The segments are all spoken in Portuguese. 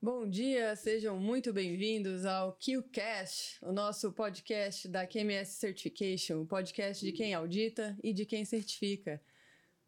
Bom dia, sejam muito bem-vindos ao QCast, o nosso podcast da QMS Certification, o podcast de quem audita e de quem certifica.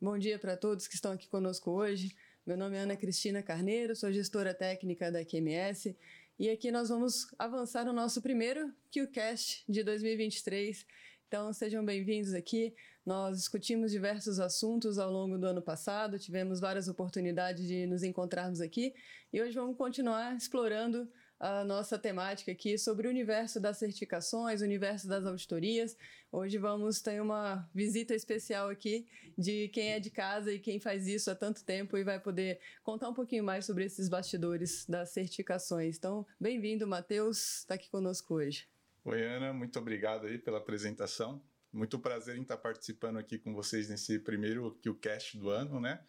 Bom dia para todos que estão aqui conosco hoje. Meu nome é Ana Cristina Carneiro, sou gestora técnica da QMS e aqui nós vamos avançar no nosso primeiro QCast de 2023 então, sejam bem-vindos aqui. Nós discutimos diversos assuntos ao longo do ano passado, tivemos várias oportunidades de nos encontrarmos aqui e hoje vamos continuar explorando a nossa temática aqui sobre o universo das certificações, o universo das auditorias. Hoje vamos ter uma visita especial aqui de quem é de casa e quem faz isso há tanto tempo e vai poder contar um pouquinho mais sobre esses bastidores das certificações. Então, bem-vindo, Matheus, está aqui conosco hoje. Oi, Ana, muito obrigado aí pela apresentação. Muito prazer em estar participando aqui com vocês nesse primeiro QCast do ano, né?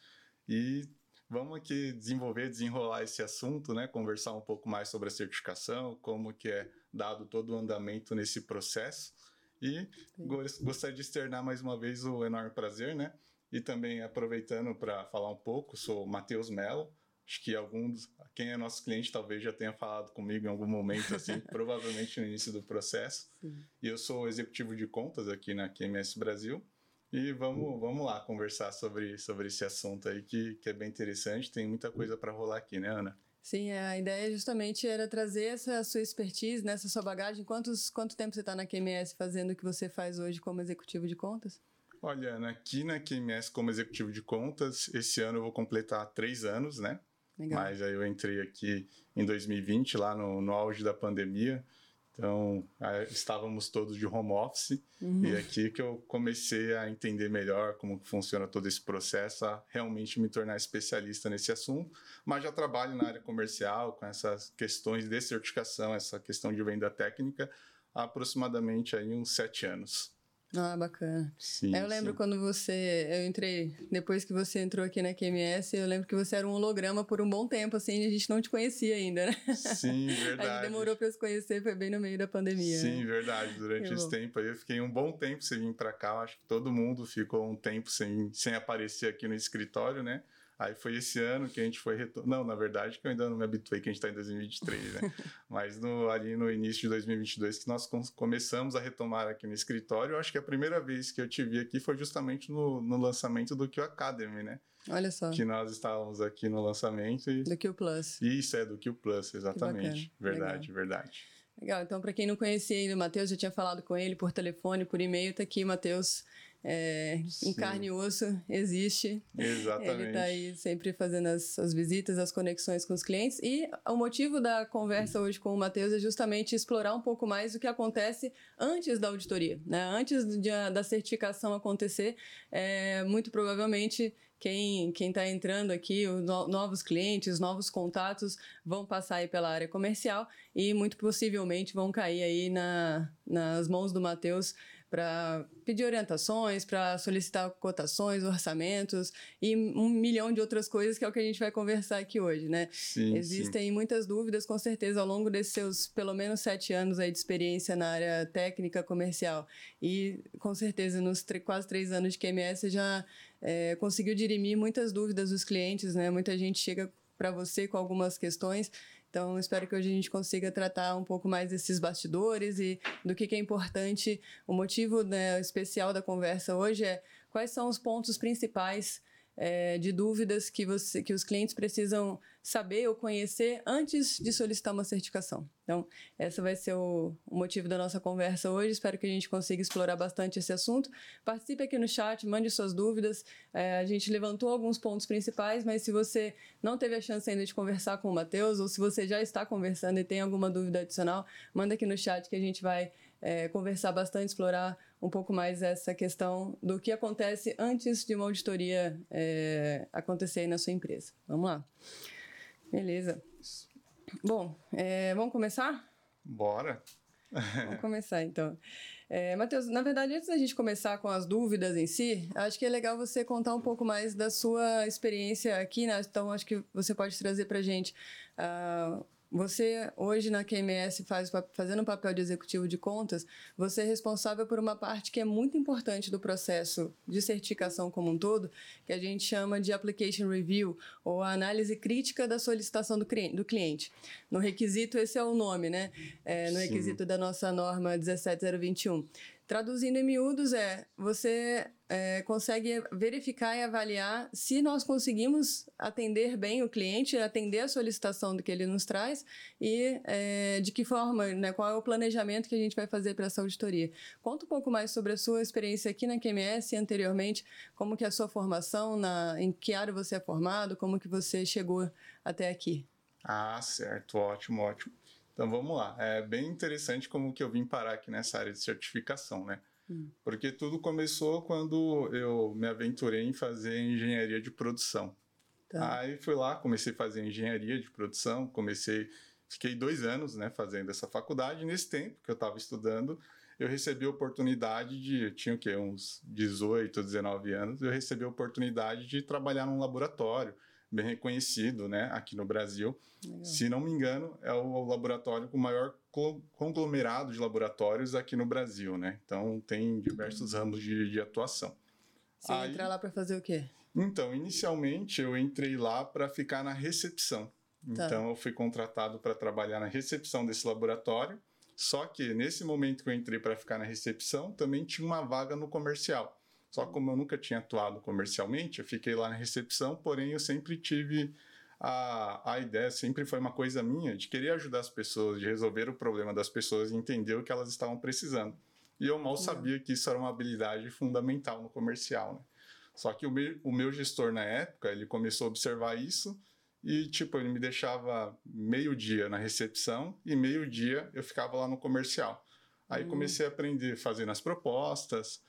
E vamos aqui desenvolver, desenrolar esse assunto, né? Conversar um pouco mais sobre a certificação, como que é dado todo o andamento nesse processo. E Sim. gostaria de externar mais uma vez o enorme prazer, né? E também aproveitando para falar um pouco, sou Matheus Mello, Acho que alguns, quem é nosso cliente talvez já tenha falado comigo em algum momento, assim, provavelmente no início do processo. Sim. E eu sou executivo de contas aqui na QMS Brasil. E vamos, vamos lá conversar sobre, sobre esse assunto aí que, que é bem interessante. Tem muita coisa para rolar aqui, né, Ana? Sim, a ideia justamente era trazer essa sua expertise, né, essa sua bagagem. Quantos, quanto tempo você está na QMS fazendo o que você faz hoje como executivo de contas? Olha, Ana, aqui na QMS como executivo de contas, esse ano eu vou completar três anos, né? Legal. Mas aí eu entrei aqui em 2020, lá no, no auge da pandemia. Então, estávamos todos de home office uhum. e aqui que eu comecei a entender melhor como funciona todo esse processo, a realmente me tornar especialista nesse assunto. Mas já trabalho na área comercial com essas questões de certificação, essa questão de venda técnica, há aproximadamente aí uns sete anos. Ah, bacana. Sim, eu lembro sim. quando você. Eu entrei. Depois que você entrou aqui na QMS, eu lembro que você era um holograma por um bom tempo, assim, a gente não te conhecia ainda, né? Sim, verdade. a gente demorou para se conhecer, foi bem no meio da pandemia. Sim, né? verdade. Durante esse tempo aí, eu fiquei um bom tempo sem vir para cá. Eu acho que todo mundo ficou um tempo sem, sem aparecer aqui no escritório, né? Aí foi esse ano que a gente foi retornar. Não, na verdade, que eu ainda não me habituei que a gente está em 2023, né? Mas no, ali no início de 2022 que nós começamos a retomar aqui no escritório. Eu acho que a primeira vez que eu te vi aqui foi justamente no, no lançamento do Q Academy, né? Olha só. Que nós estávamos aqui no lançamento. E... Do Q Plus. Isso, é do Q Plus, exatamente. Verdade, Legal. verdade. Legal, então para quem não conhecia ainda o Matheus, já tinha falado com ele por telefone, por e-mail, tá aqui, Matheus é, em carne e osso existe. Exatamente. Ele está aí sempre fazendo as, as, visitas, as conexões com os clientes. E o motivo da conversa hoje com o Matheus é justamente explorar um pouco mais o que acontece antes da auditoria. Né? Antes de, da certificação acontecer, é, muito provavelmente quem está entrando aqui, os no, novos clientes, novos contatos, vão passar aí pela área comercial e muito possivelmente vão cair aí na, nas mãos do Matheus para pedir orientações, para solicitar cotações, orçamentos e um milhão de outras coisas que é o que a gente vai conversar aqui hoje, né? Sim, Existem sim. muitas dúvidas, com certeza, ao longo desses seus pelo menos sete anos aí de experiência na área técnica comercial e com certeza nos quase três anos de QMS você já é, conseguiu dirimir muitas dúvidas dos clientes, né? Muita gente chega para você com algumas questões então, espero que hoje a gente consiga tratar um pouco mais desses bastidores e do que, que é importante. O motivo né, especial da conversa hoje é quais são os pontos principais é, de dúvidas que, você, que os clientes precisam saber ou conhecer antes de solicitar uma certificação. Então, esse vai ser o, o, motivo da nossa conversa hoje. Espero que a gente consiga explorar bastante esse assunto. Participe aqui no chat, mande suas dúvidas. É, a gente levantou alguns pontos principais, mas se você não teve a chance ainda de conversar com o Matheus, ou se você já está conversando e tem alguma dúvida adicional, manda aqui no chat que a gente vai é, conversar bastante, explorar um pouco mais essa questão do que acontece antes de uma auditoria é, acontecer aí na sua empresa. Vamos lá. Beleza. Bom, é, vamos começar? Bora. Vamos começar então. É, Matheus, na verdade, antes da gente começar com as dúvidas em si, acho que é legal você contar um pouco mais da sua experiência aqui, né? Então, acho que você pode trazer para a gente uh, você hoje na QMS faz fazendo o papel de executivo de contas, você é responsável por uma parte que é muito importante do processo de certificação como um todo, que a gente chama de application review ou a análise crítica da solicitação do cliente. No requisito esse é o nome, né? É, no Sim. requisito da nossa norma 17021. Traduzindo em miúdos é você é, consegue verificar e avaliar se nós conseguimos atender bem o cliente, atender a solicitação do que ele nos traz e é, de que forma, né, qual é o planejamento que a gente vai fazer para essa auditoria. Conta um pouco mais sobre a sua experiência aqui na QMS anteriormente, como que é a sua formação, na, em que área você é formado, como que você chegou até aqui. Ah, certo, ótimo, ótimo. Então vamos lá. É bem interessante como que eu vim parar aqui nessa área de certificação, né? Hum. Porque tudo começou quando eu me aventurei em fazer engenharia de produção. Tá. Aí fui lá, comecei a fazer engenharia de produção, comecei, fiquei dois anos, né, fazendo essa faculdade. Nesse tempo que eu estava estudando, eu recebi a oportunidade de, tinha o quê, uns 18, 19 anos, eu recebi a oportunidade de trabalhar num laboratório bem reconhecido, né, aqui no Brasil. Legal. Se não me engano, é o laboratório com o maior conglomerado de laboratórios aqui no Brasil, né? Então tem diversos ramos de, de atuação. Você Aí, entra lá para fazer o quê? Então, inicialmente eu entrei lá para ficar na recepção. Tá. Então eu fui contratado para trabalhar na recepção desse laboratório. Só que nesse momento que eu entrei para ficar na recepção, também tinha uma vaga no comercial. Só como eu nunca tinha atuado comercialmente, eu fiquei lá na recepção, porém eu sempre tive a, a ideia, sempre foi uma coisa minha, de querer ajudar as pessoas, de resolver o problema das pessoas e entender o que elas estavam precisando. E eu mal sabia que isso era uma habilidade fundamental no comercial, né? Só que o meu, o meu gestor na época, ele começou a observar isso e, tipo, ele me deixava meio dia na recepção e meio dia eu ficava lá no comercial. Aí hum. comecei a aprender fazendo as propostas,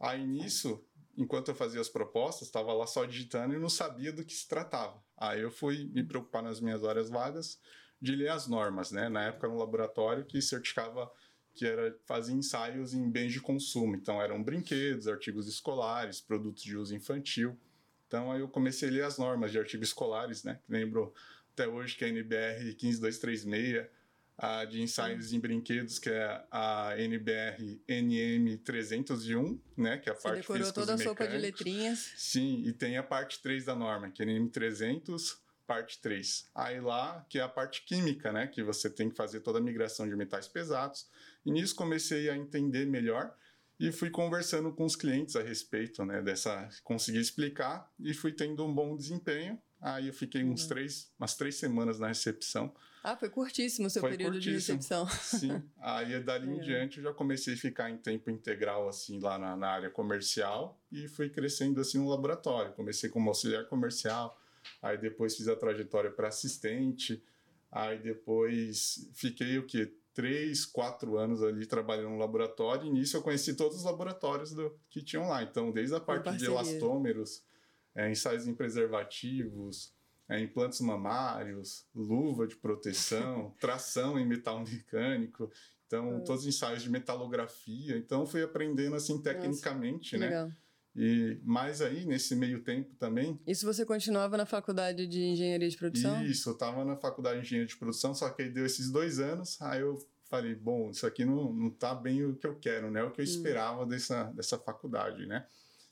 Aí nisso, enquanto eu fazia as propostas, estava lá só digitando e não sabia do que se tratava. Aí eu fui me preocupar nas minhas horas vagas de ler as normas, né? Na época, no laboratório que certificava que era fazia ensaios em bens de consumo. Então eram brinquedos, artigos escolares, produtos de uso infantil. Então aí eu comecei a ler as normas de artigos escolares, né? Lembro até hoje que é a NBR 15236 a de ensaios em brinquedos, que é a NBR NM 301, né, que é a Você parte decorou toda a sopa de letrinhas. Sim, e tem a parte 3 da norma, que é NM 300, parte 3. Aí lá, que é a parte química, né, que você tem que fazer toda a migração de metais pesados. E nisso comecei a entender melhor e fui conversando com os clientes a respeito, né, dessa, consegui explicar e fui tendo um bom desempenho. Aí eu fiquei uns uhum. três, umas três semanas na recepção ah, foi curtíssimo o seu foi período de recepção. Sim, aí dali em diante eu já comecei a ficar em tempo integral, assim, lá na, na, área comercial e fui crescendo, assim, no laboratório. Comecei como auxiliar comercial, aí depois fiz a trajetória para assistente, aí depois fiquei, o quê? Três, quatro anos ali trabalhando no laboratório e nisso eu conheci todos os laboratórios do, que tinham lá. Então, desde a parte de elastômeros, é, ensaios em preservativos, é, implantes mamários, luva de proteção, tração em metal mecânico, então hum. todos os ensaios de metalografia. Então fui aprendendo assim tecnicamente, Nossa, né? Legal. E mais aí nesse meio tempo também. Isso você continuava na faculdade de engenharia de produção? Isso, eu estava na faculdade de engenharia de produção, só que aí deu esses dois anos, aí eu falei, bom, isso aqui não, não tá bem o que eu quero, né? O que eu hum. esperava dessa, dessa faculdade, né?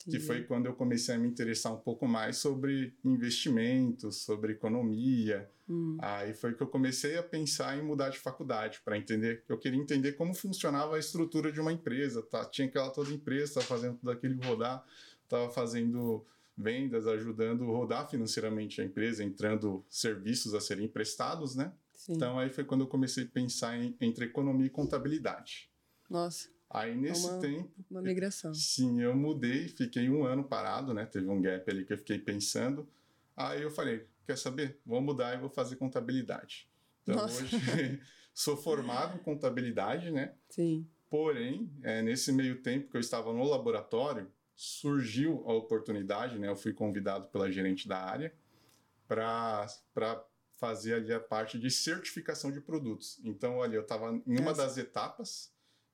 Que foi quando eu comecei a me interessar um pouco mais sobre investimentos, sobre economia. Hum. Aí foi que eu comecei a pensar em mudar de faculdade para entender. Eu queria entender como funcionava a estrutura de uma empresa. Tá? Tinha aquela toda empresa, estava fazendo tudo aquilo rodar, estava fazendo vendas, ajudando a rodar financeiramente a empresa, entrando serviços a serem emprestados, né? Sim. Então aí foi quando eu comecei a pensar em, entre economia e contabilidade. Nossa. Aí nesse uma, tempo. Uma migração. Sim, eu mudei, fiquei um ano parado, né? Teve um gap ali que eu fiquei pensando. Aí eu falei: quer saber? Vou mudar e vou fazer contabilidade. Então Nossa. hoje sou formado em contabilidade, né? Sim. Porém, é, nesse meio tempo que eu estava no laboratório, surgiu a oportunidade, né? Eu fui convidado pela gerente da área para fazer ali a parte de certificação de produtos. Então, olha, eu estava em uma das etapas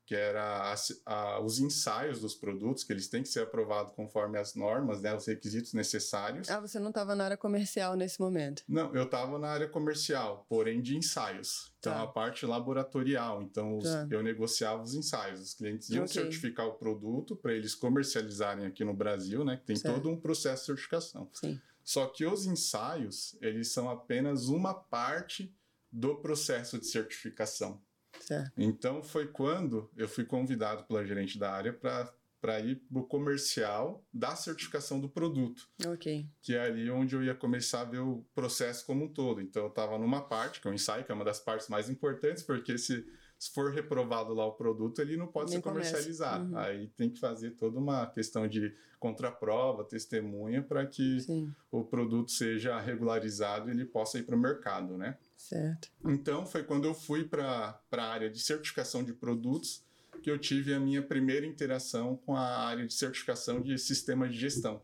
que era a, a, os ensaios dos produtos, que eles têm que ser aprovados conforme as normas, né, os requisitos necessários. Ah, você não estava na área comercial nesse momento? Não, eu estava na área comercial, porém de ensaios. Então, tá. a parte laboratorial. Então, os, tá. eu negociava os ensaios. Os clientes iam okay. certificar o produto para eles comercializarem aqui no Brasil, né, que tem certo. todo um processo de certificação. Sim. Só que os ensaios, eles são apenas uma parte do processo de certificação. Certo. Então foi quando eu fui convidado pela gerente da área para para ir para o comercial da certificação do produto. Ok. Que é ali onde eu ia começar a ver o processo como um todo. Então eu estava numa parte, que é o ensaio, que é uma das partes mais importantes, porque se, se for reprovado lá o produto, ele não pode Nem ser comercializado. Uhum. Aí tem que fazer toda uma questão de contraprova, testemunha, para que Sim. o produto seja regularizado e ele possa ir para o mercado, né? Certo. Então, foi quando eu fui para a área de certificação de produtos que eu tive a minha primeira interação com a área de certificação de sistema de gestão.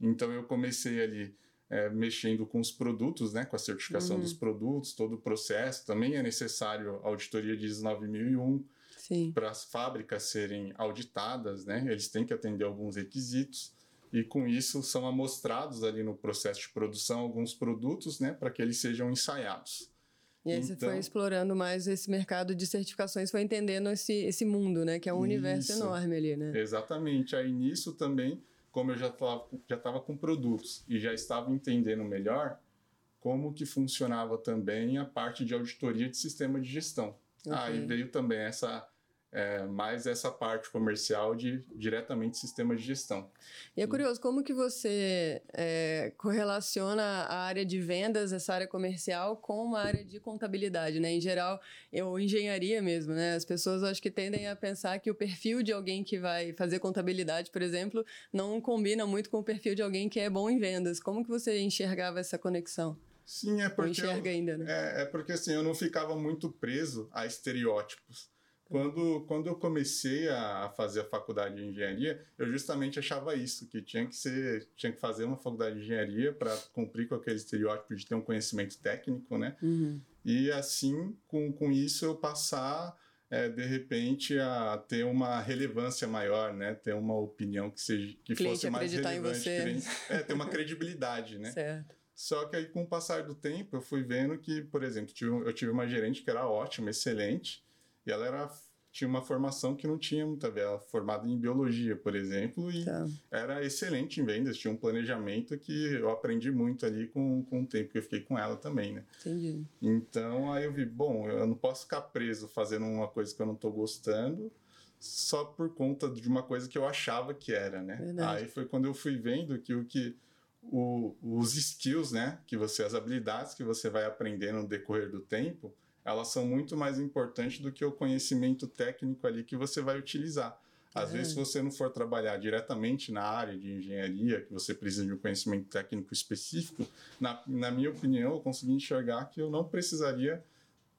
Então, eu comecei ali é, mexendo com os produtos, né, com a certificação uhum. dos produtos, todo o processo. Também é necessário auditoria de ISO 9001 para as fábricas serem auditadas, né? Eles têm que atender alguns requisitos e com isso são amostrados ali no processo de produção alguns produtos, né, para que eles sejam ensaiados. E aí então, você foi então explorando mais esse mercado de certificações, foi entendendo esse, esse mundo, né, que é um isso, universo enorme ali, né? Exatamente. Aí nisso também, como eu já estava já tava com produtos e já estava entendendo melhor como que funcionava também a parte de auditoria de sistema de gestão. Okay. Aí veio também essa é, mais essa parte comercial de diretamente sistema de gestão. E é curioso, como que você é, correlaciona a área de vendas, essa área comercial, com uma área de contabilidade, né? Em geral, ou engenharia mesmo, né? As pessoas acho que tendem a pensar que o perfil de alguém que vai fazer contabilidade, por exemplo, não combina muito com o perfil de alguém que é bom em vendas. Como que você enxergava essa conexão? Sim, é porque. Enxerga eu, ainda, né? É, é porque assim, eu não ficava muito preso a estereótipos. Quando, quando eu comecei a fazer a faculdade de engenharia, eu justamente achava isso, que tinha que ser, tinha que fazer uma faculdade de engenharia para cumprir com aquele estereótipo de ter um conhecimento técnico, né? Uhum. E assim, com, com isso, eu passar, é, de repente, a ter uma relevância maior, né? Ter uma opinião que, seja, que fosse mais relevante. É, ter uma credibilidade, né? Certo. Só que aí, com o passar do tempo, eu fui vendo que, por exemplo, eu tive uma gerente que era ótima, excelente, e ela era tinha uma formação que não tinha muita ver, ela formada em biologia, por exemplo, e tá. era excelente em vendas, tinha um planejamento que eu aprendi muito ali com, com o tempo que eu fiquei com ela também, né? Entendi. Então, aí eu vi, bom, eu não posso ficar preso fazendo uma coisa que eu não estou gostando, só por conta de uma coisa que eu achava que era, né? Verdade. Aí foi quando eu fui vendo que o que o, os skills, né, que você as habilidades que você vai aprendendo no decorrer do tempo, elas são muito mais importantes do que o conhecimento técnico ali que você vai utilizar. Às vezes, se você não for trabalhar diretamente na área de engenharia, que você precisa de um conhecimento técnico específico, na, na minha opinião, eu consegui enxergar que eu não precisaria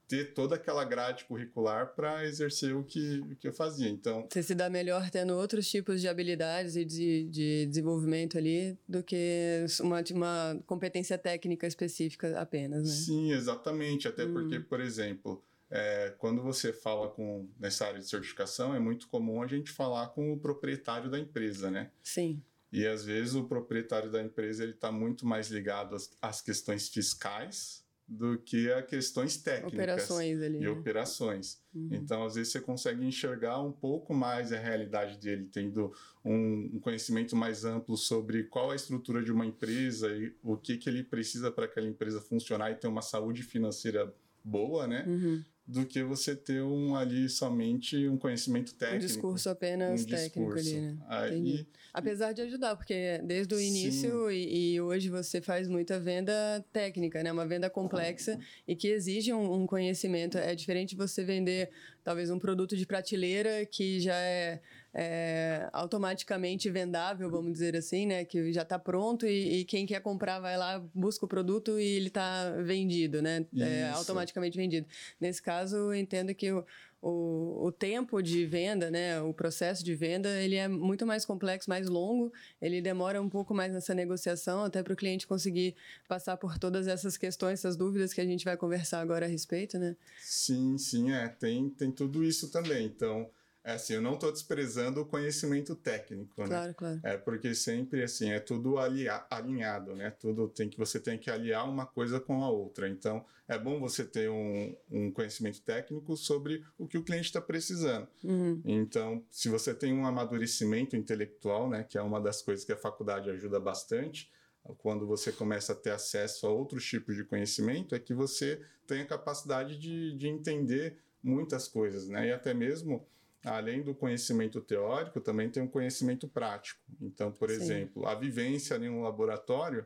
ter toda aquela grade curricular para exercer o que, o que eu fazia. Então, você se dá melhor tendo outros tipos de habilidades e de, de desenvolvimento ali do que uma, uma competência técnica específica apenas, né? Sim, exatamente. Até hum. porque, por exemplo, é, quando você fala com nessa área de certificação, é muito comum a gente falar com o proprietário da empresa, né? Sim. E às vezes o proprietário da empresa ele está muito mais ligado às, às questões fiscais do que a questões técnicas operações ali, e né? operações. Uhum. Então, às vezes, você consegue enxergar um pouco mais a realidade dele, tendo um, um, conhecimento mais amplo sobre qual a estrutura de uma empresa e o que, que ele precisa para aquela empresa funcionar e ter uma saúde financeira boa, né? Uhum do que você ter um ali somente um conhecimento técnico. Um discurso apenas um técnico discurso. ali, né? Aí, Apesar de ajudar, porque desde o início e, e, hoje você faz muita venda técnica, né? Uma venda complexa e que exige um, um conhecimento. É diferente você vender talvez um produto de prateleira que já é é, automaticamente vendável, vamos dizer assim, né? Que já está pronto e, e, quem quer comprar vai lá, busca o produto e ele está vendido, né? É, automaticamente vendido. Nesse caso, eu entendo que o, o, o, tempo de venda, né, o processo de venda, ele é muito mais complexo, mais longo, ele demora um pouco mais nessa negociação, até para o cliente conseguir passar por todas essas questões, essas dúvidas que a gente vai conversar agora a respeito, né? Sim, sim, é, tem, tem tudo isso também. Então, é assim, eu não estou desprezando o conhecimento técnico, né? Claro, claro. É porque sempre assim é tudo alinhado, né? Tudo tem que você tem que aliar uma coisa com a outra. Então é bom você ter um, um conhecimento técnico sobre o que o cliente está precisando. Uhum. Então, se você tem um amadurecimento intelectual, né, que é uma das coisas que a faculdade ajuda bastante, quando você começa a ter acesso a outros tipos de conhecimento, é que você tem a capacidade de, de entender muitas coisas, né? E até mesmo além do conhecimento teórico, também tem um conhecimento prático. Então, por Sim. exemplo, a vivência em um laboratório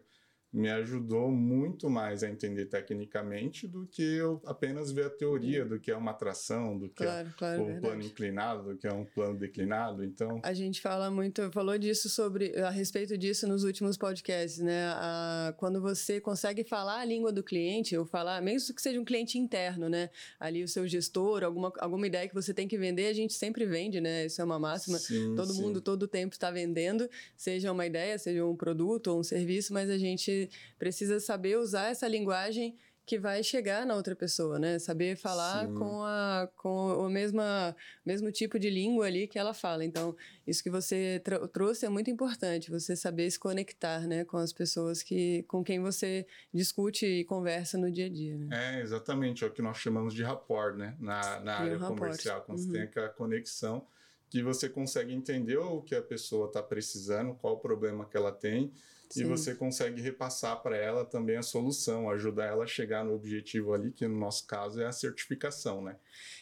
me ajudou muito mais a entender tecnicamente do que eu apenas ver a teoria do que é uma atração, do que claro, é claro, o plano inclinado, do que é um plano declinado. Então, a gente fala muito, falou disso sobre a respeito disso nos últimos podcasts, né? A, quando você consegue falar a língua do cliente, ou falar, mesmo que seja um cliente interno, né? Ali o seu gestor, alguma, alguma ideia que você tem que vender, a gente sempre vende, né? Isso é uma máxima. Sim, todo sim. mundo todo o tempo está vendendo, seja uma ideia, seja um produto ou um serviço, mas a gente precisa saber usar essa linguagem que vai chegar na outra pessoa, né? Saber falar com a com o mesma mesmo tipo de língua ali que ela fala. Então, isso que você trouxe é muito importante, você saber se conectar, né, com as pessoas que com quem você discute e conversa no dia a dia, né? É, exatamente, é o que nós chamamos de rapport, né, na, na área um comercial, quando uhum. você tem aquela conexão que você consegue entender o que a pessoa está precisando, qual o problema que ela tem Sim. e você consegue repassar para ela também a solução, ajudar ela a chegar no objetivo ali, que no nosso caso é a certificação, né?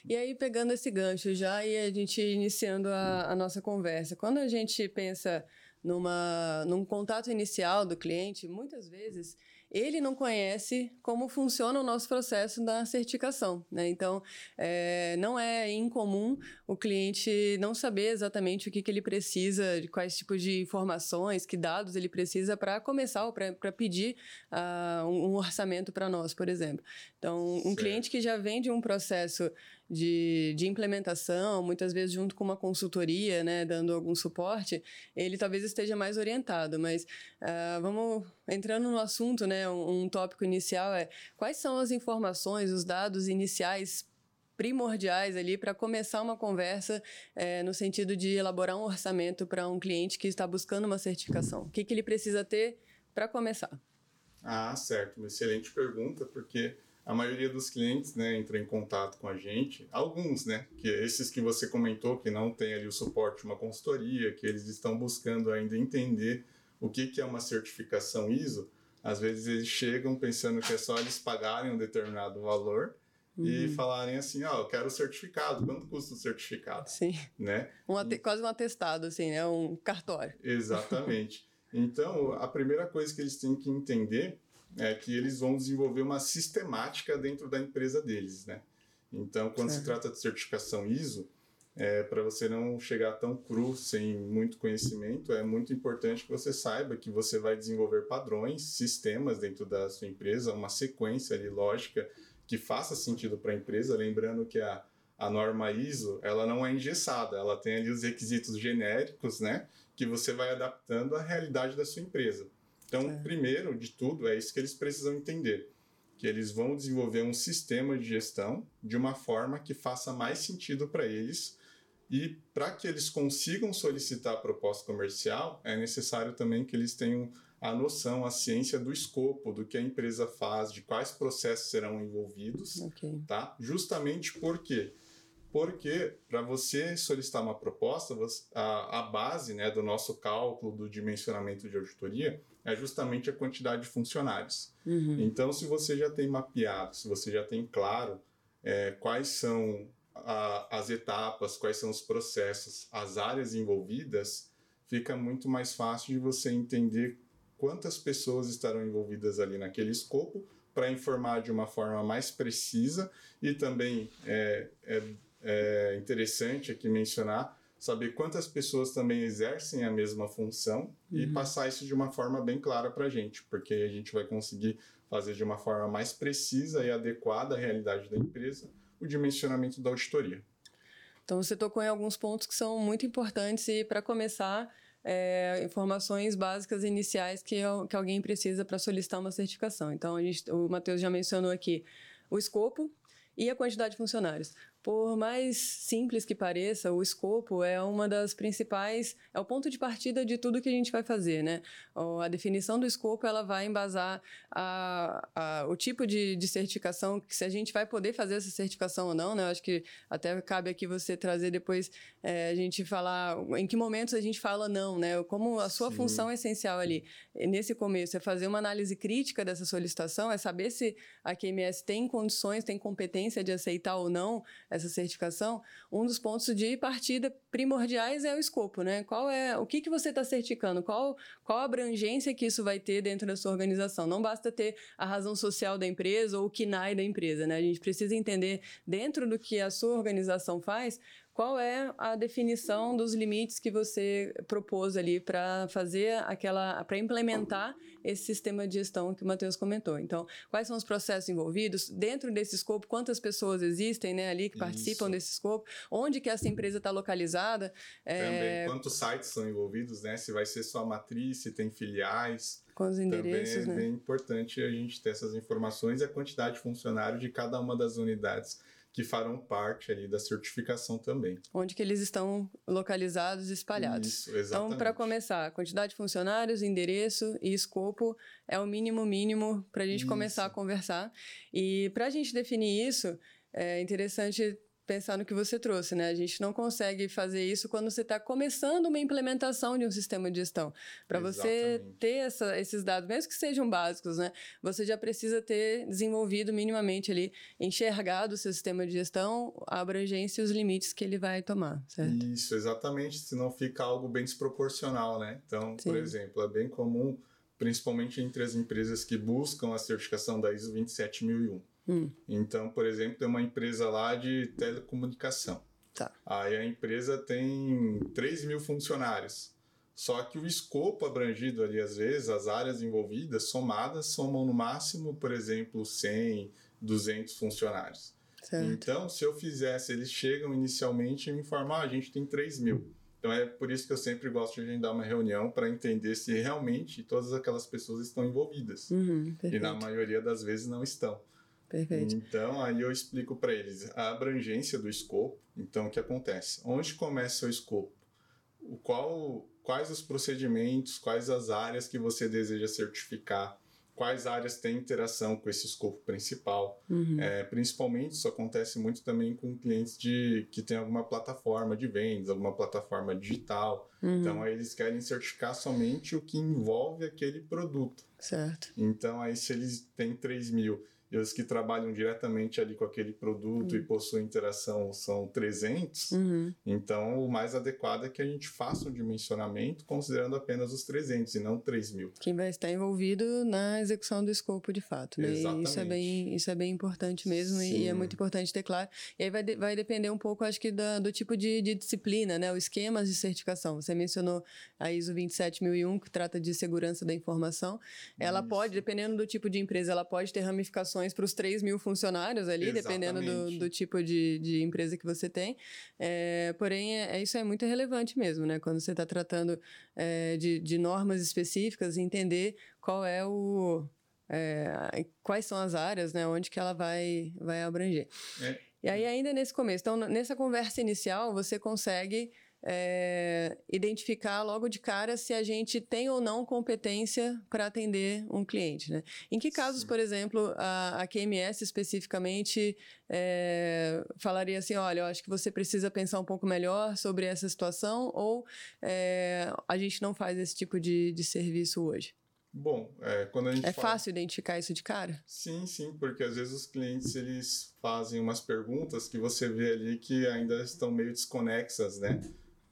E aí, pegando esse gancho já e a gente iniciando a, a nossa conversa, quando a gente pensa numa, num contato inicial do cliente, muitas vezes ele não conhece como funciona o nosso processo da certificação. Né? Então, é, não é incomum o cliente não saber exatamente o que, que ele precisa, de quais tipos de informações, que dados ele precisa para começar ou para pedir uh, um, um orçamento para nós, por exemplo. Então, um certo. cliente que já vem de um processo de, de implementação, muitas vezes junto com uma consultoria, né, dando algum suporte, ele talvez esteja mais orientado. Mas uh, vamos entrando no assunto, né, um, um tópico inicial é quais são as informações, os dados iniciais primordiais ali para começar uma conversa é, no sentido de elaborar um orçamento para um cliente que está buscando uma certificação? O que, que ele precisa ter para começar? Ah, certo. Uma excelente pergunta, porque a maioria dos clientes né, entra em contato com a gente, alguns, né, que esses que você comentou que não tem ali o suporte de uma consultoria, que eles estão buscando ainda entender o que, que é uma certificação ISO, às vezes eles chegam pensando que é só eles pagarem um determinado valor uhum. e falarem assim, ó, oh, eu quero o certificado, quanto custa o certificado? Sim. Né? Um quase um atestado, assim, né? Um cartório. Exatamente. Então, a primeira coisa que eles têm que entender é que eles vão desenvolver uma sistemática dentro da empresa deles, né? Então, quando certo. se trata de certificação ISO, é, para você não chegar tão cru, sem muito conhecimento, é muito importante que você saiba que você vai desenvolver padrões, sistemas dentro da sua empresa, uma sequência ali lógica que faça sentido para a empresa, lembrando que a, a norma ISO, ela não é engessada, ela tem ali os requisitos genéricos, né, que você vai adaptando à realidade da sua empresa. Então, é. primeiro de tudo, é isso que eles precisam entender. Que eles vão desenvolver um sistema de gestão de uma forma que faça mais sentido para eles. E para que eles consigam solicitar a proposta comercial, é necessário também que eles tenham a noção, a ciência do escopo, do que a empresa faz, de quais processos serão envolvidos, okay. tá? Justamente porque porque para você solicitar uma proposta, a, a base né, do nosso cálculo do dimensionamento de auditoria é justamente a quantidade de funcionários. Uhum. Então, se você já tem mapeado, se você já tem claro é, quais são a, as etapas, quais são os processos, as áreas envolvidas, fica muito mais fácil de você entender quantas pessoas estarão envolvidas ali naquele escopo para informar de uma forma mais precisa e também é, é, é interessante aqui mencionar saber quantas pessoas também exercem a mesma função uhum. e passar isso de uma forma bem clara para a gente, porque a gente vai conseguir fazer de uma forma mais precisa e adequada à realidade da empresa o dimensionamento da auditoria. Então você tocou em alguns pontos que são muito importantes e para começar é, informações básicas iniciais que, que alguém precisa para solicitar uma certificação. Então gente, o Matheus já mencionou aqui o escopo e a quantidade de funcionários. Por mais simples que pareça, o escopo é uma das principais, é o ponto de partida de tudo que a gente vai fazer, né? A definição do escopo, ela vai embasar a, a, o tipo de, de certificação, que se a gente vai poder fazer essa certificação ou não, né? Eu acho que até cabe aqui você trazer depois é, a gente falar em que momentos a gente fala não, né? Como a sua Sim. função essencial ali, nesse começo, é fazer uma análise crítica dessa solicitação, é saber se a QMS tem condições, tem competência de aceitar ou não essa certificação, um dos pontos de partida primordiais é o escopo, né? Qual é o que, que você está certificando? Qual, qual a abrangência que isso vai ter dentro da sua organização? Não basta ter a razão social da empresa ou o KNAI da empresa, né? A gente precisa entender dentro do que a sua organização faz qual é a definição dos limites que você propôs ali para fazer aquela, para implementar esse sistema de gestão que o Matheus comentou. Então, quais são os processos envolvidos dentro desse escopo? Quantas pessoas existem, né, ali que participam Isso. desse escopo? Onde que essa empresa está localizada? É... Também, quantos sites são envolvidos, né? Se vai ser só a matriz, se tem filiais. Com os endereços, Também é né? bem importante a gente ter essas informações e a quantidade de funcionários de cada uma das unidades que farão parte ali da certificação também. Onde que eles estão localizados e espalhados. Isso, exatamente. Então, para começar, quantidade de funcionários, endereço e escopo é o mínimo mínimo para a gente isso. começar a conversar. E para a gente definir isso, é interessante pensar no que você trouxe, né? A gente não consegue fazer isso quando você está começando uma implementação de um sistema de gestão. Para você ter essa, esses dados, mesmo que sejam básicos, né? Você já precisa ter desenvolvido minimamente ali, enxergado o seu sistema de gestão, a abrangência e os limites que ele vai tomar, certo? Isso, exatamente. Senão fica algo bem desproporcional, né? Então, Sim. por exemplo, é bem comum, principalmente entre as empresas que buscam a certificação da ISO 27001 Hum. Então, por exemplo, tem uma empresa lá de telecomunicação. Tá. Aí a empresa tem 3 mil funcionários. Só que o escopo abrangido ali, às vezes, as áreas envolvidas, somadas, somam no máximo, por exemplo, 100, 200 funcionários. Certo. Então, se eu fizesse, eles chegam inicialmente e me informam, ah, a gente tem 3 mil. Então é por isso que eu sempre gosto de agendar uma reunião para entender se realmente todas aquelas pessoas estão envolvidas. Uhum, e na maioria das vezes não estão. Perfeito. Então, aí eu explico para eles a abrangência do escopo. Então, o que acontece? Onde começa o escopo? O qual, quais os procedimentos, quais as áreas que você deseja certificar, quais áreas têm interação com esse escopo principal. Uhum. É, principalmente, isso acontece muito também com clientes de, que têm alguma plataforma de vendas, alguma plataforma digital. Uhum. Então, aí eles querem certificar somente o que envolve aquele produto. Certo. Então, aí se eles têm 3 mil e os que trabalham diretamente ali com aquele produto uhum. e possuem interação são 300, uhum. então o mais adequado é que a gente faça um dimensionamento considerando apenas os 300 e não 3 mil. Quem vai estar envolvido na execução do escopo de fato. Né? Exatamente. Isso é bem, isso é bem importante mesmo Sim. e é muito importante ter claro. E aí vai, de, vai depender um pouco, acho que, da, do tipo de, de disciplina, né? os esquemas de certificação. Você mencionou a ISO 27001, que trata de segurança da informação. Ela isso. pode, dependendo do tipo de empresa, ela pode ter ramificações para os 3 mil funcionários ali, Exatamente. dependendo do, do, tipo de, de empresa que você tem. É, porém, é, é, isso é muito relevante mesmo, né? Quando você está tratando é, de, de normas específicas, entender qual é o. É, quais são as áreas, né? Onde que ela vai, vai abranger. É. E aí, ainda nesse começo. Então, nessa conversa inicial, você consegue é, identificar logo de cara se a gente tem ou não competência para atender um cliente. Né? Em que casos, Sim. por exemplo, a, a QMS especificamente é, falaria assim: olha, eu acho que você precisa pensar um pouco melhor sobre essa situação, ou é, a gente não faz esse tipo de, de serviço hoje? Bom, é, quando a gente É fala... fácil identificar isso de cara? Sim, sim, porque às vezes os clientes eles fazem umas perguntas que você vê ali que ainda estão meio desconexas, né?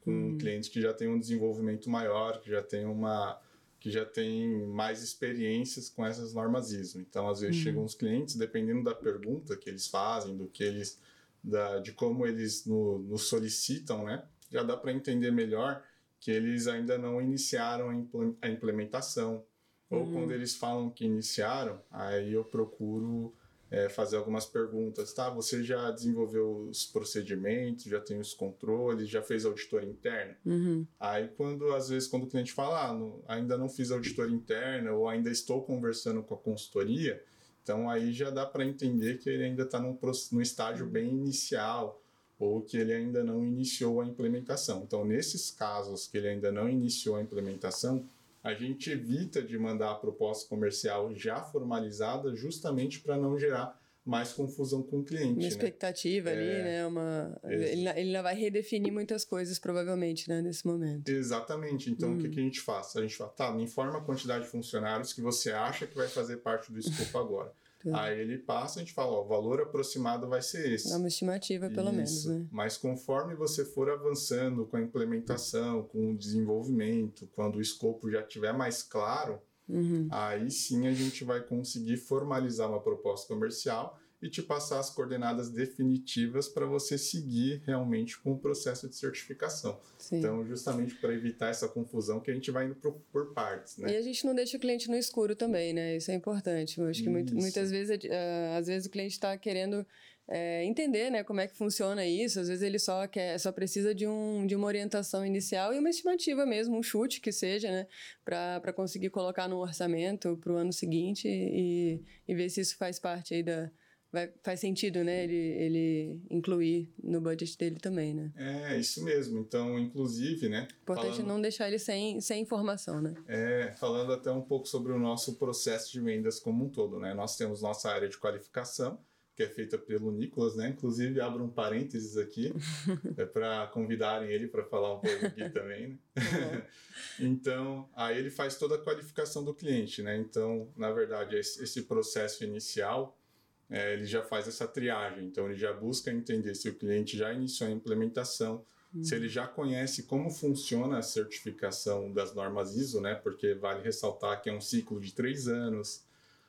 Com hum. clientes que já têm um desenvolvimento maior, que já tem uma que já tem mais experiências com essas normas ISO. Então, às vezes hum. chegam os clientes, dependendo da pergunta que eles fazem, do que eles da, de como eles nos no solicitam, né? Já dá para entender melhor que eles ainda não iniciaram a implementação. Ou uhum. quando eles falam que iniciaram, aí eu procuro é, fazer algumas perguntas, tá? Você já desenvolveu os procedimentos, já tem os controles, já fez auditoria interna? Uhum. Aí quando às vezes quando o cliente fala, ah, não, ainda não fiz auditoria interna ou ainda estou conversando com a consultoria, então aí já dá para entender que ele ainda está num, num estágio bem inicial ou que ele ainda não iniciou a implementação. Então, nesses casos que ele ainda não iniciou a implementação, a gente evita de mandar a proposta comercial já formalizada justamente para não gerar mais confusão com o cliente. Uma né? expectativa né? ali, é, né? Uma... Ele, vai redefinir muitas coisas, provavelmente, né? Nesse momento. Exatamente. Então, hum. o que, hum. que a gente faz? A gente fala, tá, me informa a quantidade de funcionários que você acha que vai fazer parte do escopo agora. Aí ele passa, a gente fala, ó, o valor aproximado vai ser esse. É uma estimativa, pelo Isso. menos, né? Mas conforme você for avançando com a implementação, com o desenvolvimento, quando o escopo já estiver mais claro, uhum. aí sim a gente vai conseguir formalizar uma proposta comercial e te passar as coordenadas definitivas para você seguir realmente com o processo de certificação. Sim. Então, justamente para evitar essa confusão que a gente vai indo por, por, partes, né? E a gente não deixa o cliente no escuro também, né? Isso é importante. Eu acho que muito, muitas vezes, uh, às vezes o cliente está querendo é, entender né, como é que funciona isso. Às vezes ele só quer, só precisa de, um, de uma orientação inicial e uma estimativa mesmo, um chute que seja, né, para conseguir colocar no orçamento para o ano seguinte e, e ver se isso faz parte aí da, vai, faz sentido, né? Ele, ele incluir no budget dele também, né? É, isso mesmo. Então, inclusive, né? Importante falando, não deixar ele sem, sem informação, né? É, falando até um pouco sobre o nosso processo de vendas como um todo, né? Nós temos nossa área de qualificação, que é feita pelo Nicolas, né? Inclusive, abro um parênteses aqui, é para convidarem ele para falar um pouco aqui também, né? Tá então, aí ele faz toda a qualificação do cliente, né? Então, na verdade, esse, esse processo inicial é, ele já faz essa triagem. Então, ele já busca entender se o cliente já iniciou a implementação, se ele já conhece como funciona a certificação das normas ISO, né? Porque vale ressaltar que é um ciclo de três anos.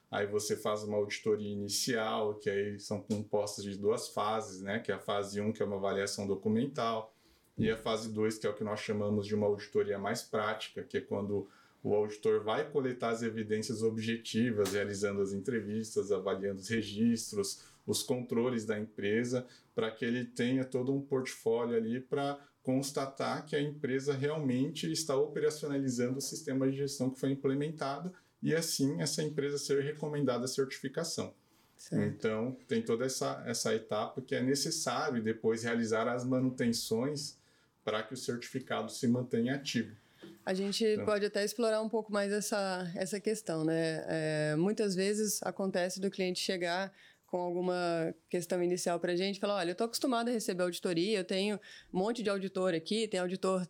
Aí você faz uma auditoria inicial, que aí são compostas de duas fases, né? Que é a fase 1, que é uma avaliação documental, e a fase 2, que é o que nós chamamos de uma auditoria mais prática, que é quando o auditor vai coletar as evidências objetivas, realizando as entrevistas, avaliando os registros, os controles da empresa, para que ele tenha todo um portfólio ali para constatar que a empresa realmente está operacionalizando o sistema de gestão que foi implementado e assim essa empresa ser recomendada a certificação. Certo. Então, tem toda essa, essa etapa que é necessário depois realizar as manutenções para que o certificado se mantenha ativo. A gente então. pode até explorar um pouco mais essa, essa questão, né? É, muitas vezes acontece do cliente chegar com alguma questão inicial para a gente, falar, olha, eu estou acostumado a receber auditoria, eu tenho um monte de auditor aqui, tem auditor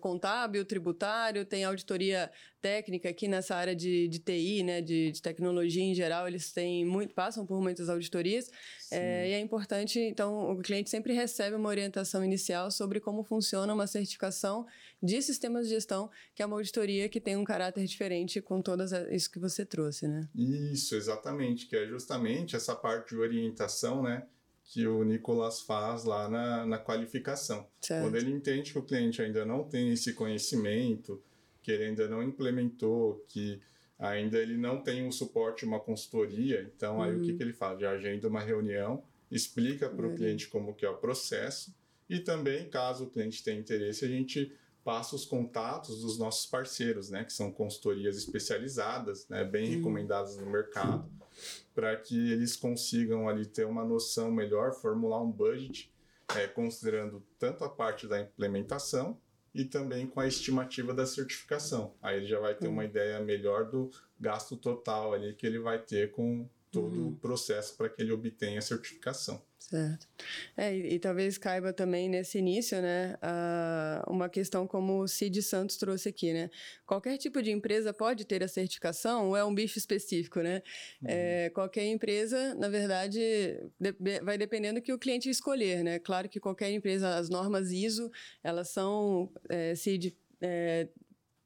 contábil, tributário, tem auditoria técnica aqui nessa área de, de TI, né, de, de tecnologia em geral, eles têm muito, passam por muitas auditorias é, e é importante, então, o cliente sempre recebe uma orientação inicial sobre como funciona uma certificação de sistemas de gestão, que é uma auditoria que tem um caráter diferente com todas isso que você trouxe, né? Isso, exatamente, que é justamente essa parte de orientação, né, que o Nicolas faz lá na, na qualificação. Certo. Quando ele entende que o cliente ainda não tem esse conhecimento, que ele ainda não implementou, que ainda ele não tem um suporte, uma consultoria, então uhum. aí o que, uhum. que ele faz? Já agenda uma reunião, explica para o uhum. cliente como que é o processo e também, caso o cliente tenha interesse, a gente passa os contatos dos nossos parceiros, né, que são consultorias especializadas, né, bem uhum. recomendadas no mercado, para que eles consigam ali ter uma noção melhor, formular um budget, é, considerando tanto a parte da implementação e também com a estimativa da certificação. Aí ele já vai ter uma ideia melhor do gasto total ali que ele vai ter com todo uhum. o processo para que ele obtenha a certificação. Certo. É, e, e, talvez caiba também nesse início, né, uh, uma questão como o Cid Santos trouxe aqui, né? Qualquer tipo de empresa pode ter a certificação ou é um bicho específico, né? Uhum. É, qualquer empresa, na verdade, de, vai dependendo do que o cliente escolher, né? Claro que qualquer empresa, as normas ISO, elas são, é, Cid, é,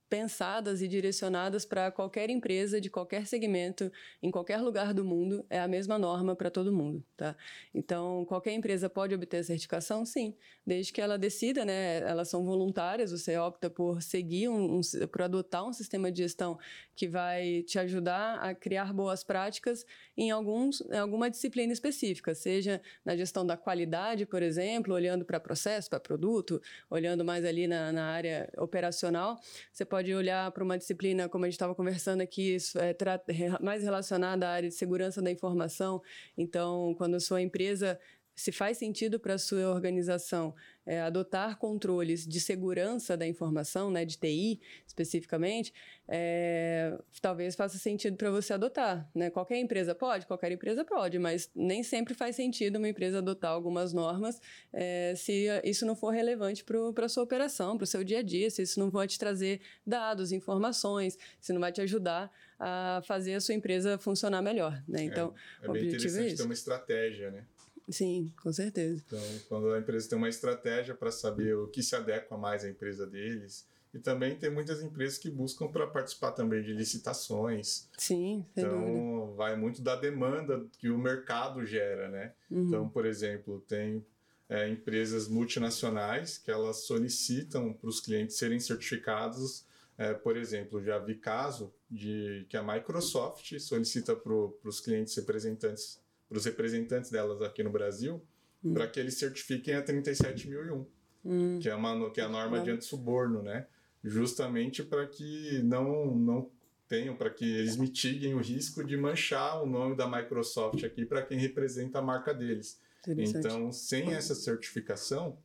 pensadas e direcionadas para qualquer empresa de qualquer segmento, em qualquer lugar do mundo, é a mesma norma para todo mundo, tá? Então, qualquer empresa pode obter certificação? Sim, desde que ela decida, né? Elas são voluntárias, você opta por seguir, um, um, por adotar um sistema de gestão que vai te ajudar a criar boas práticas em, alguns, em alguma disciplina específica, seja na gestão da qualidade, por exemplo, olhando para processo, para produto, olhando mais ali na, na área operacional, você pode pode olhar para uma disciplina, como a gente estava conversando aqui, é mais relacionada à área de segurança da informação. Então, quando a sua empresa se faz sentido para a sua organização é, adotar controles de segurança da informação, né, de TI especificamente, é, talvez faça sentido para você adotar. Né? Qualquer empresa pode? Qualquer empresa pode, mas nem sempre faz sentido uma empresa adotar algumas normas é, se isso não for relevante para a sua operação, para o seu dia a dia, se isso não vai te trazer dados, informações, se não vai te ajudar a fazer a sua empresa funcionar melhor. Né? É, então, é, é bem interessante é ter uma estratégia, né? Sim, com certeza. Então, quando a empresa tem uma estratégia para saber o que se adequa mais à empresa deles, e também tem muitas empresas que buscam para participar também de licitações. Sim, sem Então, dúvida. vai muito da demanda que o mercado gera, né? Uhum. Então, por exemplo, tem é, empresas multinacionais que elas solicitam para os clientes serem certificados. É, por exemplo, já vi caso de que a Microsoft solicita para os clientes representantes para os representantes delas aqui no Brasil, hum. para que eles certifiquem a 37001, hum. que, é uma, que é a norma de antissuborno, né? Justamente para que não, não tenham, para que eles mitiguem o risco de manchar o nome da Microsoft aqui para quem representa a marca deles. Então, sem essa certificação,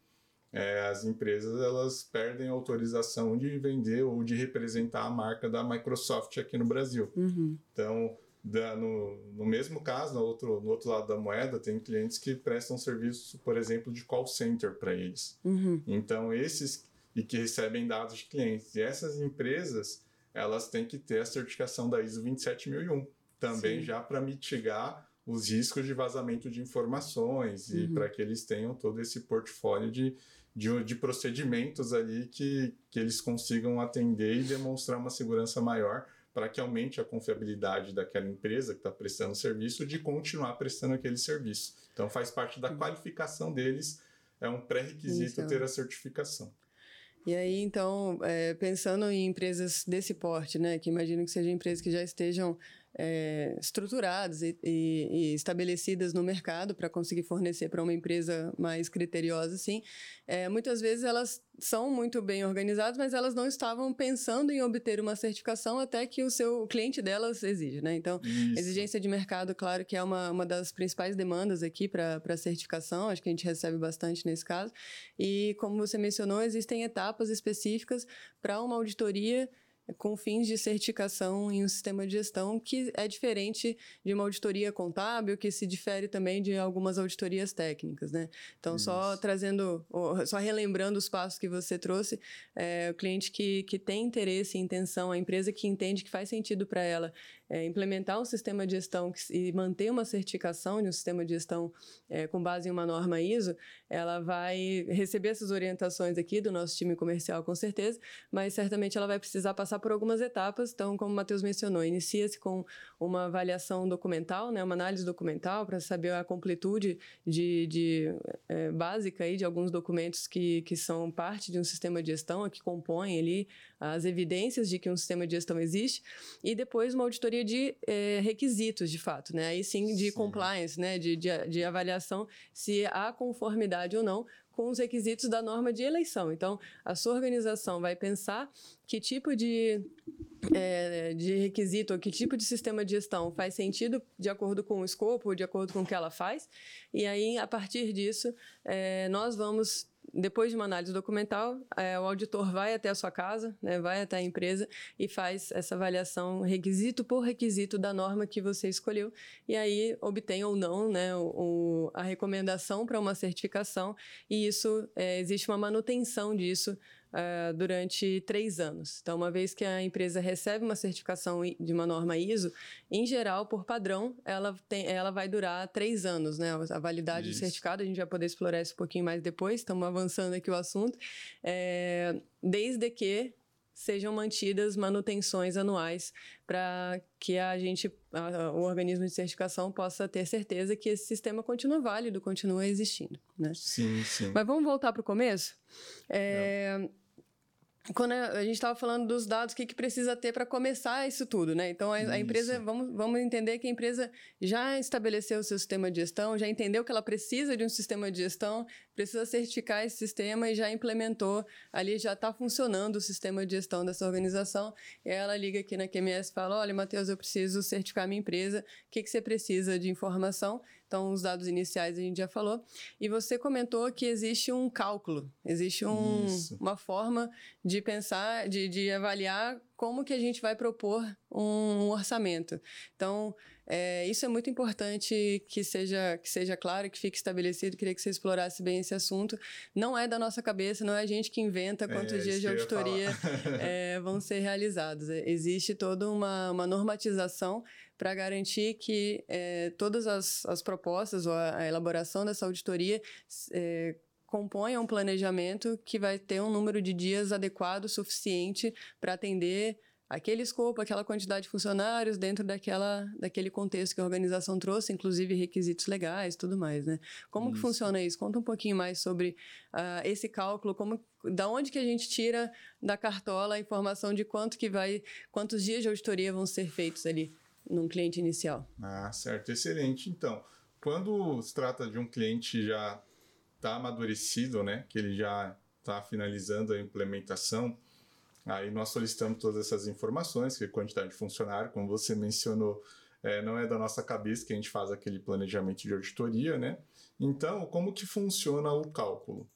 é, as empresas elas perdem a autorização de vender ou de representar a marca da Microsoft aqui no Brasil. Uhum. Então, da, no, no mesmo caso, no outro, no outro lado da moeda, tem clientes que prestam serviço, por exemplo, de call center para eles. Uhum. Então, esses e que recebem dados de clientes. E essas empresas, elas têm que ter a certificação da ISO 27001, também Sim. já para mitigar os riscos de vazamento de informações uhum. e para que eles tenham todo esse portfólio de, de, de, procedimentos ali que, que eles consigam atender e demonstrar uma segurança maior para que aumente a confiabilidade daquela empresa que está prestando serviço de continuar prestando aquele serviço. Então faz parte da qualificação deles, é um pré-requisito ter a certificação. E aí, então, é, pensando em empresas desse porte, né, que imagino que sejam empresas que já estejam é, estruturadas e, e, e, estabelecidas no mercado para conseguir fornecer para uma empresa mais criteriosa, assim, é, muitas vezes elas são muito bem organizadas, mas elas não estavam pensando em obter uma certificação até que o seu o cliente delas exige, né? Então, Isso. exigência de mercado, claro que é uma, uma das principais demandas aqui para certificação, acho que a gente recebe bastante nesse caso. E, como você mencionou, existem etapas específicas para uma auditoria com fins de certificação em um sistema de gestão que é diferente de uma auditoria contábil, que se difere também de algumas auditorias técnicas, né? Então, Isso. só trazendo, só relembrando os passos que você trouxe, é, o cliente que, que tem interesse e intenção, a empresa que entende que faz sentido para ela é, implementar um sistema de gestão que, e manter uma certificação de um sistema de gestão é, com base em uma norma ISO, ela vai receber essas orientações aqui do nosso time comercial, com certeza, mas certamente ela vai precisar passar por algumas etapas. Então, como o Matheus mencionou, inicia-se com uma avaliação documental, né, uma análise documental para saber a completude de, de é, básica aí de alguns documentos que, que são parte de um sistema de gestão, que compõem ali as evidências de que um sistema de gestão existe, e depois uma auditoria de é, requisitos, de fato, né? Aí sim de sim. compliance, né? De, de, de avaliação se há conformidade ou não com os requisitos da norma de eleição. Então, a sua organização vai pensar que tipo de, é, de requisito ou que tipo de sistema de gestão faz sentido de acordo com o escopo, de acordo com o que ela faz, e aí, a partir disso, é, nós vamos depois de uma análise documental, é, o auditor vai até a sua casa, né, vai até a empresa e faz essa avaliação requisito por requisito da norma que você escolheu. E aí obtém ou não né, o, a recomendação para uma certificação. E isso é, existe uma manutenção disso uh, durante três anos. Então, uma vez que a empresa recebe uma certificação de uma norma ISO, em geral, por padrão, ela, tem, ela vai durar três anos, né? A validade isso. do certificado, a gente vai poder explorar isso um pouquinho mais depois, estamos avançando aqui o assunto. É, desde que sejam mantidas manutenções anuais para que a gente, a, o organismo de certificação possa ter certeza que esse sistema continua válido, continua existindo, né? Sim, sim. Mas vamos voltar para o começo? É, quando a gente estava falando dos dados, o que, que precisa ter para começar isso tudo, né? Então, a, a, empresa, vamos, vamos entender que a empresa já estabeleceu o seu sistema de gestão, já entendeu que ela precisa de um sistema de gestão, precisa certificar esse sistema e já implementou, ali já está funcionando o sistema de gestão dessa organização. E ela liga aqui na QMS e fala: Olha, Matheus, eu preciso certificar minha empresa, o que, que você precisa de informação? Então, os dados iniciais a gente já falou. E você comentou que existe um cálculo, existe um, uma forma de pensar, de, de avaliar como que a gente vai propor um orçamento. Então, é, isso é muito importante que seja, que seja claro, que fique estabelecido. Queria que você explorasse bem esse assunto. Não é da nossa cabeça, não é a gente que inventa quantos é, dias de auditoria é, vão ser realizados. É, existe toda uma, uma normatização para garantir que é, todas as, as propostas ou a, a elaboração dessa auditoria é, componha um planejamento que vai ter um número de dias adequado suficiente para atender aquele escopo, aquela quantidade de funcionários dentro daquela, daquele contexto que a organização trouxe, inclusive requisitos legais tudo mais, né? Como isso. que funciona isso? Conta um pouquinho mais sobre uh, esse cálculo, como, da onde que a gente tira da cartola a informação de quanto que vai, quantos dias de auditoria vão ser feitos ali num cliente inicial. Ah, certo, excelente. Então, quando se trata de um cliente já está amadurecido, né, que ele já está finalizando a implementação, Aí nós solicitamos todas essas informações, que quantidade de funcionário, como você mencionou, é, não é da nossa cabeça que a gente faz aquele planejamento de auditoria, né? Então, como que funciona o cálculo?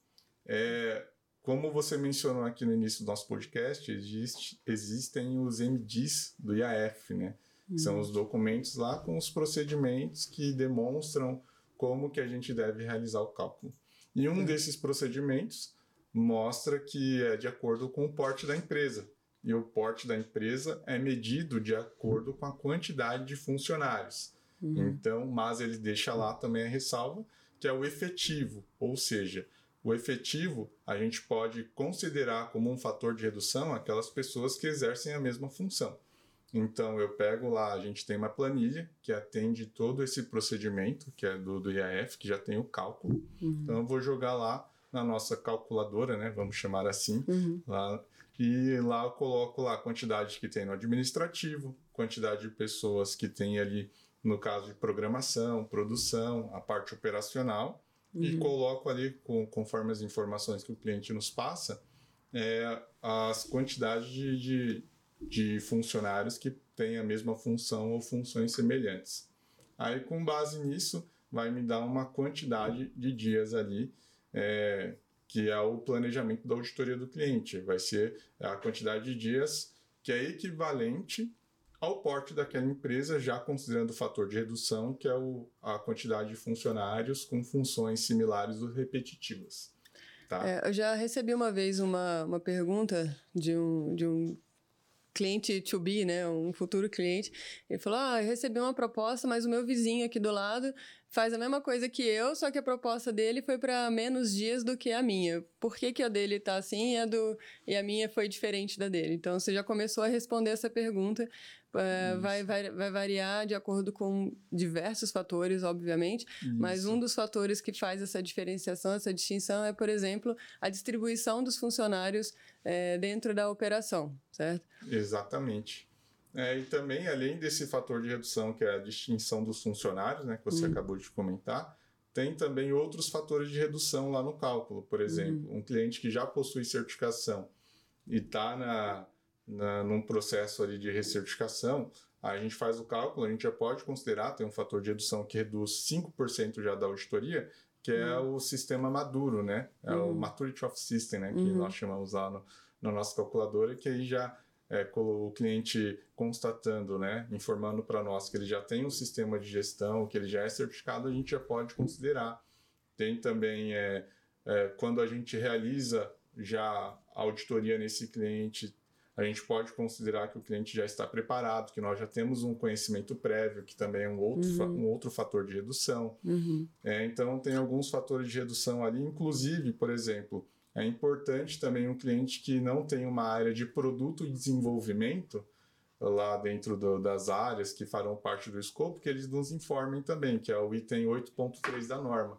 É, como você mencionou aqui no início do nosso podcast, existe, existem os MDs do IAF, né? Uhum. São os documentos lá com os procedimentos que demonstram como que a gente deve realizar o cálculo. E um uhum. desses procedimentos mostra que é de acordo com o porte da empresa. E o porte da empresa é medido de acordo com a quantidade de funcionários. Uhum. Então, mas ele deixa lá também a ressalva que é o efetivo, ou seja, o efetivo a gente pode considerar como um fator de redução aquelas pessoas que exercem a mesma função. Então eu pego lá, a gente tem uma planilha que atende todo esse procedimento, que é do, do IAF, que já tem o cálculo. Uhum. Então eu vou jogar lá na nossa calculadora, né? Vamos chamar assim. Uhum. Lá, e lá eu coloco lá a quantidade que tem no administrativo, quantidade de pessoas que tem ali, no caso de programação, produção, a parte operacional, uhum. e coloco ali, com, conforme as informações que o cliente nos passa, é, as quantidades de, de, de funcionários que têm a mesma função ou funções semelhantes. Aí, com base nisso, vai me dar uma quantidade de dias ali é, que é o planejamento da auditoria do cliente. Vai ser a quantidade de dias que é equivalente ao porte daquela empresa, já considerando o fator de redução, que é o, a quantidade de funcionários com funções similares ou repetitivas. Tá? É, eu já recebi uma vez uma, uma pergunta de um, de um cliente to be, né, um futuro cliente. Ele falou: "Ah, eu recebi uma proposta, mas o meu vizinho aqui do lado faz a mesma coisa que eu, só que a proposta dele foi para menos dias do que a minha. Por que, que a dele tá assim e a, do, e a minha foi diferente da dele? Então você já começou a responder essa pergunta. Uh, vai, vai, vai variar de acordo com diversos fatores, obviamente, Isso. mas um dos fatores que faz essa diferenciação, essa distinção, é, por exemplo, a distribuição dos funcionários é, dentro da operação, certo? Exatamente. É, e também, além desse fator de redução, que é a distinção dos funcionários, né, que você uhum. acabou de comentar, tem também outros fatores de redução lá no cálculo. Por exemplo, uhum. um cliente que já possui certificação e está na, na, num processo ali de recertificação, a gente faz o cálculo, a gente já pode considerar, tem um fator de redução que reduz 5% já da auditoria, que é uhum. o sistema maduro, né? É o uhum. Maturity of System, né? Que uhum. nós chamamos lá no, na nossa calculadora, que aí já é, com o cliente constatando, né, informando para nós que ele já tem um sistema de gestão, que ele já é certificado, a gente já pode considerar. Tem também, é, é, quando a gente realiza já auditoria nesse cliente, a gente pode considerar que o cliente já está preparado, que nós já temos um conhecimento prévio, que também é um outro, uhum. um outro fator de redução. Uhum. É, então, tem alguns fatores de redução ali, inclusive, por exemplo, é importante também um cliente que não tem uma área de produto e desenvolvimento lá dentro do, das áreas que farão parte do escopo, que eles nos informem também, que é o item 8.3 da norma.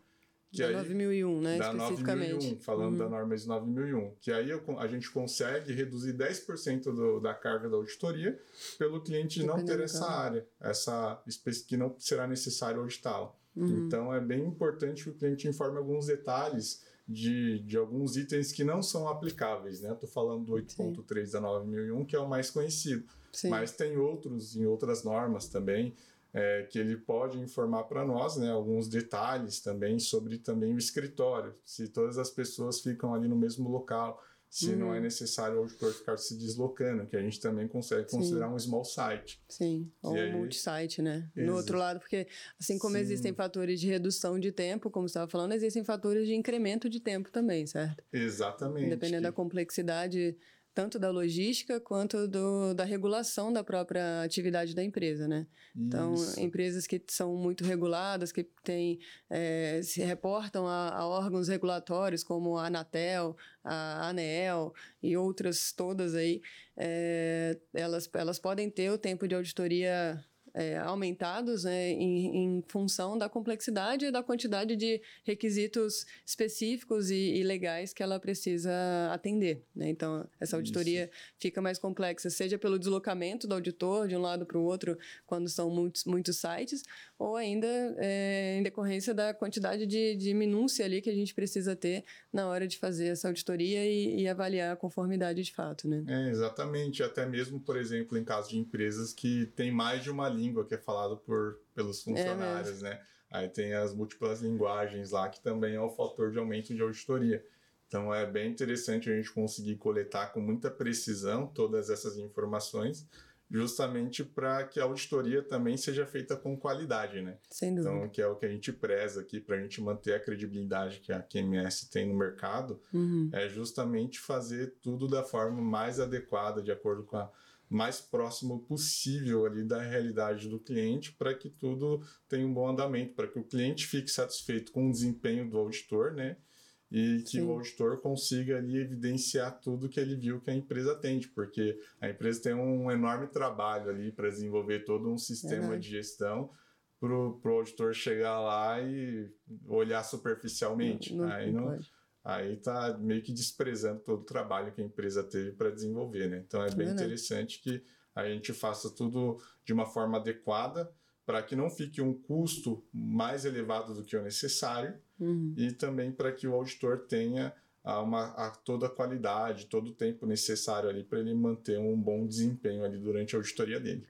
Que da aí, 9001, né? Da 9001, falando uhum. da norma de 9001. Que aí a gente consegue reduzir 10% do, da carga da auditoria pelo cliente não ter essa área, essa que não será necessário auditá-la. Uhum. Então é bem importante que o cliente informe alguns detalhes de, de alguns itens que não são aplicáveis, né? Estou falando do 8.3 da 9001, que é o mais conhecido. Sim. Mas tem outros em outras normas também, é, que ele pode informar para nós, né? Alguns detalhes também sobre também o escritório, se todas as pessoas ficam ali no mesmo local, se uhum. não é uhum. necessário o auditor ficar se deslocando, que a gente também consegue considerar Sim. um small site. Sim, ou um multi-site, né? Existe. No outro lado, porque assim como Sim. existem fatores de redução de tempo, como você estava falando, existem fatores de incremento de tempo também, certo? Exatamente. Dependendo da complexidade tanto da logística quanto do, da regulação da própria atividade da empresa, né? Então, Isso. Então, empresas que são muito reguladas, que têm, é, se reportam a, a, órgãos regulatórios como a Anatel, a ANEEL e outras todas aí, é, elas, elas podem ter o tempo de auditoria é, aumentados né, em, em, função da complexidade e da quantidade de requisitos específicos e, e legais que ela precisa atender. Né? Então, essa auditoria Isso. fica mais complexa, seja pelo deslocamento do auditor de um lado para o outro, quando são muitos, muitos sites, ou ainda é, em decorrência da quantidade de, de minúcia ali que a gente precisa ter na hora de fazer essa auditoria e, e avaliar a conformidade de fato. Né? É, exatamente. Até mesmo, por exemplo, em caso de empresas que têm mais de uma linha língua que é falado por, pelos funcionários, é né? Aí tem as múltiplas linguagens lá, que também é o fator de aumento de auditoria. Então é bem interessante a gente conseguir coletar com muita precisão todas essas informações, justamente para que a auditoria também seja feita com qualidade, né? Sem dúvida. Então, que é o que a gente preza aqui para a gente manter a credibilidade que a QMS tem no mercado, uhum. é justamente fazer tudo da forma mais adequada, de acordo com a mais próximo possível ali da realidade do cliente para que tudo tenha um bom andamento, para que o cliente fique satisfeito com o desempenho do auditor, né? E que Sim. o auditor consiga ali evidenciar tudo que ele viu que a empresa atende, porque a empresa tem um enorme trabalho ali para desenvolver todo um sistema de gestão para o auditor chegar lá e olhar superficialmente. Não, não, Aí não, não aí está meio que desprezando todo o trabalho que a empresa teve para desenvolver, né? Então é bem interessante que a gente faça tudo de uma forma adequada para que não fique um custo mais elevado do que o necessário uhum. e também para que o auditor tenha a, uma, a toda a qualidade, todo o tempo necessário ali para ele manter um bom desempenho ali durante a auditoria dele.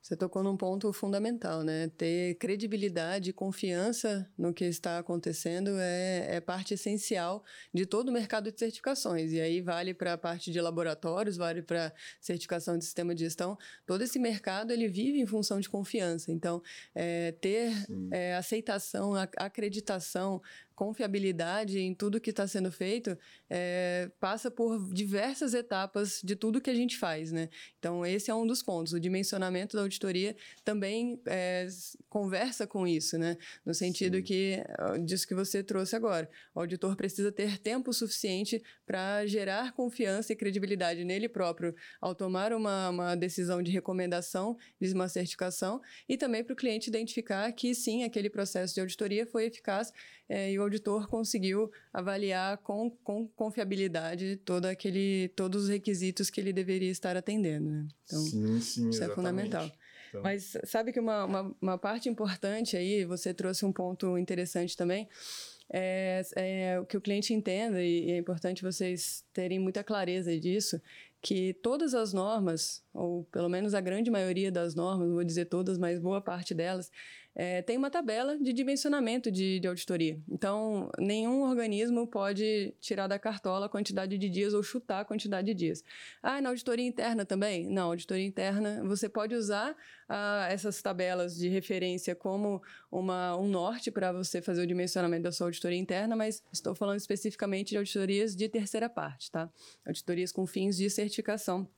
Você tocou num ponto fundamental, né? Ter credibilidade e confiança no que está acontecendo é, é parte essencial de todo o mercado de certificações. E aí vale para a parte de laboratórios, vale para certificação de sistema de gestão. Todo esse mercado ele vive em função de confiança. Então, é, ter é, aceitação, acreditação, confiabilidade em tudo que está sendo feito é, passa por diversas etapas de tudo que a gente faz, né? Então, esse é um dos pontos. O dimensionamento da auditoria também é, conversa com isso, né? No sentido Sim. que, disso que você trouxe agora, o auditor precisa ter tempo suficiente para gerar confiança e credibilidade nele próprio ao tomar uma, uma decisão de recomendação de uma certificação e também para o cliente identificar que sim, aquele processo de auditoria foi eficaz é, e o auditor conseguiu avaliar com, com confiabilidade todo aquele, todos os requisitos que ele deveria estar atendendo. Né? Então, sim, sim, isso exatamente. é fundamental. Então... Mas sabe que uma, uma, uma, parte importante aí, você trouxe um ponto interessante também, é, é que o cliente entenda, e é importante vocês terem muita clareza disso, que todas as normas, ou pelo menos a grande maioria das normas, não vou dizer todas, mas boa parte delas, é, tem uma tabela de dimensionamento de, de, auditoria. Então, nenhum organismo pode tirar da cartola a quantidade de dias ou chutar a quantidade de dias. Ah, na auditoria interna também? Não, auditoria interna, você pode usar ah, essas tabelas de referência como uma, um norte para você fazer o dimensionamento da sua auditoria interna, mas estou falando especificamente de auditorias de terceira parte, tá? Auditorias com fins de certificação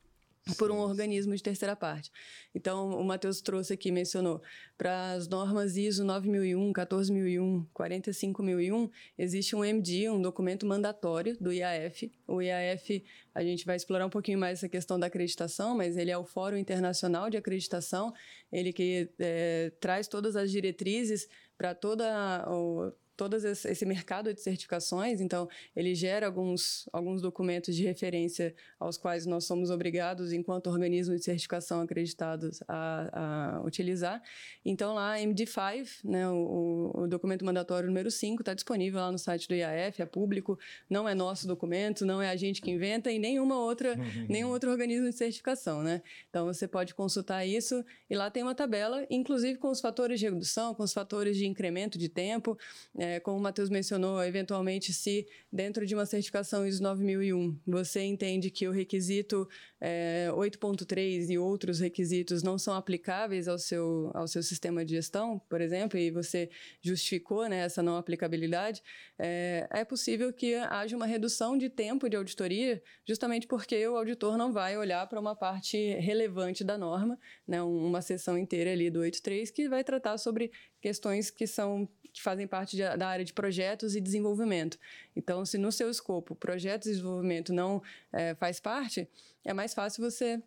por um organismo de terceira parte. Então, o Matheus trouxe aqui, mencionou, para as normas ISO 9001, 14001, 45001, existe um MD, um documento mandatório do IAF. O IAF, a gente vai explorar um pouquinho mais essa questão da acreditação, mas ele é o Fórum Internacional de Acreditação, ele que é, traz todas as diretrizes para toda o, todo esse mercado de certificações, então ele gera alguns, alguns documentos de referência aos quais nós somos obrigados, enquanto organismo de certificação acreditados, a, a utilizar. Então lá, MD5, né, o, o documento mandatório número 5, está disponível lá no site do IAF, é público, não é nosso documento, não é a gente que inventa e nenhuma outra, nenhum outro organismo de certificação, né? Então você pode consultar isso e lá tem uma tabela, inclusive com os fatores de redução, com os fatores de incremento de tempo, é, como o Matheus mencionou, eventualmente se dentro de uma certificação ISO 9001 você entende que o requisito é, 8.3 e outros requisitos não são aplicáveis ao seu, ao seu sistema de gestão, por exemplo, e você justificou né, essa não aplicabilidade, é, é possível que haja uma redução de tempo de auditoria, justamente porque o auditor não vai olhar para uma parte relevante da norma, né, uma sessão inteira ali do 8.3 que vai tratar sobre questões que são que fazem parte de, da área de projetos e desenvolvimento. Então, se no seu escopo projetos e desenvolvimento não é, faz parte, é mais fácil você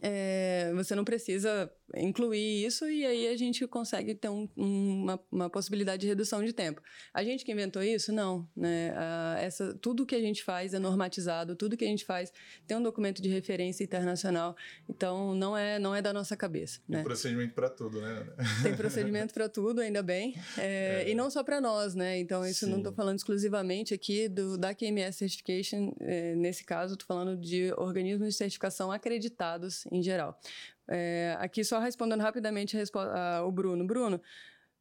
é, você não precisa incluir isso e aí a gente consegue ter um, uma, uma, possibilidade de redução de tempo. A gente que inventou isso? Não. Né? Ah, essa, tudo que a gente faz é normatizado, tudo que a gente faz tem um documento de referência internacional, então não é, não é da nossa cabeça. Tem né? procedimento para tudo, né? Tem procedimento para tudo, ainda bem. É, é. E não só para nós, né? Então, isso Sim. não estou falando exclusivamente aqui do, da QMS Certification, é, nesse caso, estou falando de organismos de certificação acreditados em geral. É, aqui só respondendo rapidamente a, a, o Bruno. Bruno,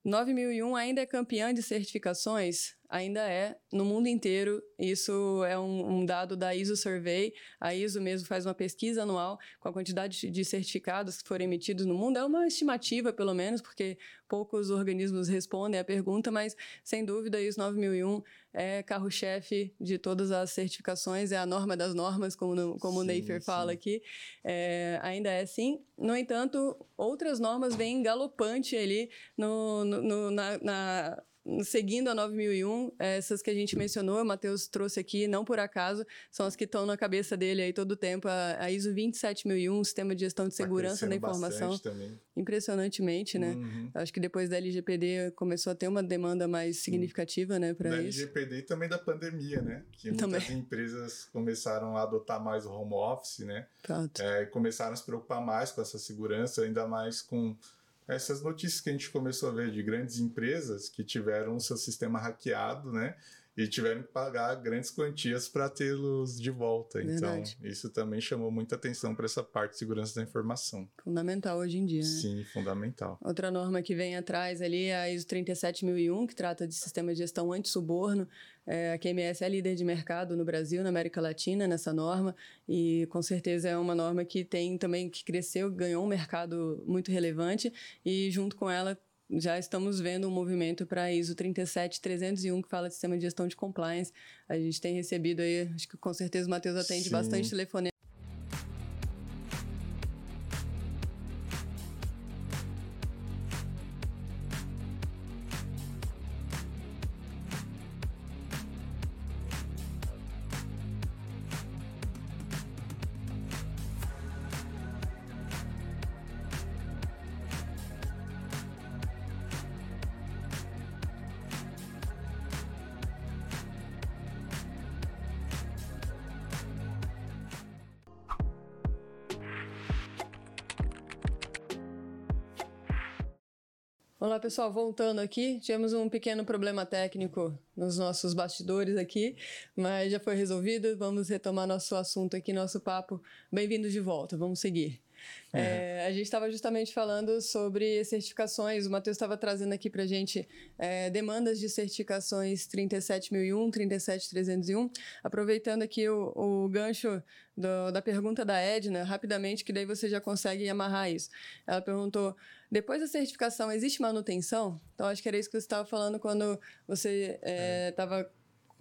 9001 ainda é campeã de certificações? Ainda é, no mundo inteiro. Isso é um, um, dado da ISO Survey. A ISO mesmo faz uma pesquisa anual com a quantidade de certificados que foram emitidos no mundo. É uma estimativa, pelo menos, porque poucos organismos respondem à pergunta, mas sem dúvida, a ISO 9001 é carro-chefe de todas as certificações, é a norma das normas, como, no, como sim, o Neifer fala aqui. É, ainda é sim. No entanto, outras normas vêm galopante ali no, no, no na, na seguindo a 9001, essas que a gente mencionou, o Matheus trouxe aqui, não por acaso, são as que estão na cabeça dele aí todo o tempo. A, ISO 27001, Sistema de Gestão de tá Segurança da Informação. Impressionantemente, né? Uhum. Acho que depois da LGPD começou a ter uma demanda mais significativa, né, para isso. Da LGPD e também da pandemia, né? Que também. muitas empresas começaram a adotar mais o home office, né? Pronto. É, começaram a se preocupar mais com essa segurança, ainda mais com essas notícias que a gente começou a ver de grandes empresas que tiveram o seu sistema hackeado, né? E tiveram que pagar grandes quantias para tê-los de volta. Então, Verdade. Então, isso também chamou muita atenção para essa parte de segurança da informação. Fundamental hoje em dia. Né? Sim, fundamental. Outra norma que vem atrás ali é a ISO 37001, que trata de sistema de gestão anti-suborno. É, a QMS é líder de mercado no Brasil, na América Latina, nessa norma, e com certeza é uma norma que tem também, que cresceu, ganhou um mercado muito relevante, e junto com ela já estamos vendo um movimento para a ISO 37301, que fala de sistema de gestão de compliance. A gente tem recebido aí, acho que com certeza o Matheus atende Sim. bastante telefonema Olá pessoal, voltando aqui, tivemos um pequeno problema técnico nos nossos bastidores aqui, mas já foi resolvido. Vamos retomar nosso assunto aqui, nosso papo. Bem-vindos de volta, vamos seguir. É. É, a gente estava justamente falando sobre certificações. O Matheus estava trazendo aqui para a gente é, demandas de certificações 37001, 37301. Aproveitando aqui o, o gancho do, da pergunta da Edna, rapidamente, que daí você já consegue amarrar isso. Ela perguntou: depois da certificação, existe manutenção? Então, acho que era isso que você estava falando quando você estava é,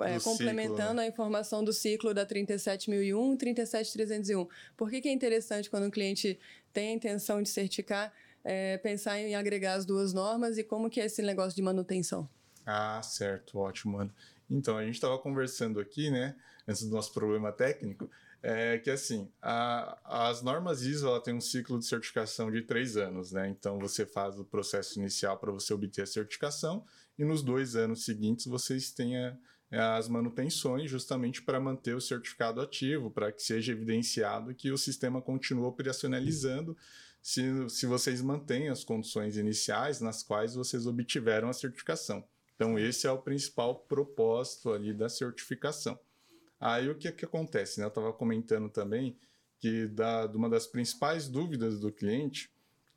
é, complementando ciclo, né? a informação do ciclo da 37001 e 37301. Por que, que é interessante quando o cliente tem a intenção de certificar, é, pensar em agregar as duas normas e como que é esse negócio de manutenção? Ah, certo, ótimo, mano. Então, a gente estava conversando aqui, né, antes do nosso problema técnico, é que assim, a, as normas ISO ela tem um ciclo de certificação de três anos, né? Então você faz o processo inicial para você obter a certificação e nos dois anos seguintes vocês tenham é, as manutenções justamente para manter o certificado ativo, para que seja evidenciado que o sistema continua operacionalizando se, se vocês mantêm as condições iniciais nas quais vocês obtiveram a certificação. Então, esse é o principal propósito ali da certificação. Aí, o que, que acontece? Né? Eu estava comentando também que da, uma das principais dúvidas do cliente,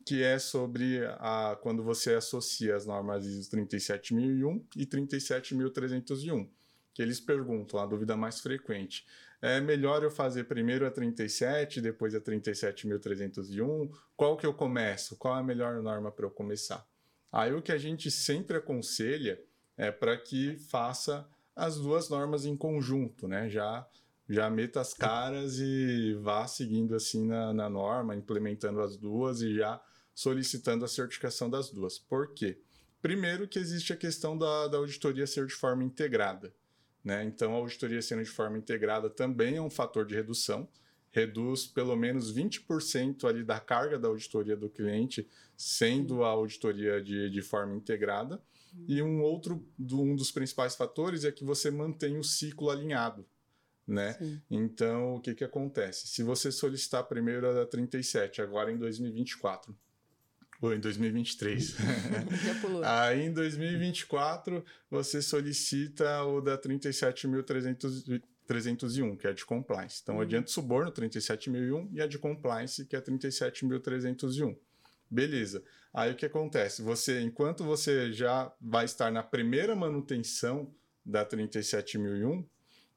que é sobre a, quando você associa as normas ISO 37001 e 37301 que eles perguntam, a dúvida mais frequente. É melhor eu fazer primeiro a 37, depois a 37.301? Qual que eu começo? Qual é a melhor norma para eu começar? Aí o que a gente sempre aconselha é para que faça as duas normas em conjunto, né? Já já meta as caras e vá seguindo assim na, na norma, implementando as duas e já solicitando a certificação das duas. Por quê? Primeiro que existe a questão da, da auditoria ser de forma integrada. Né? Então, a auditoria sendo de forma integrada também é um fator de redução, reduz pelo menos 20% ali da carga da auditoria do cliente, sendo a auditoria de, de forma integrada. E um outro, um dos principais fatores é que você mantém o ciclo alinhado. Né? Então, o que, que acontece? Se você solicitar primeiro a da 37, agora em 2024, ou em 2023. Já pulou. Aí em 2024 você solicita o da 37.301, que é de compliance. Então, uhum. adiante suborno 37.001 e a de compliance, que é 37.301. Beleza. Aí o que acontece? Você, enquanto você já vai estar na primeira manutenção da 37.001,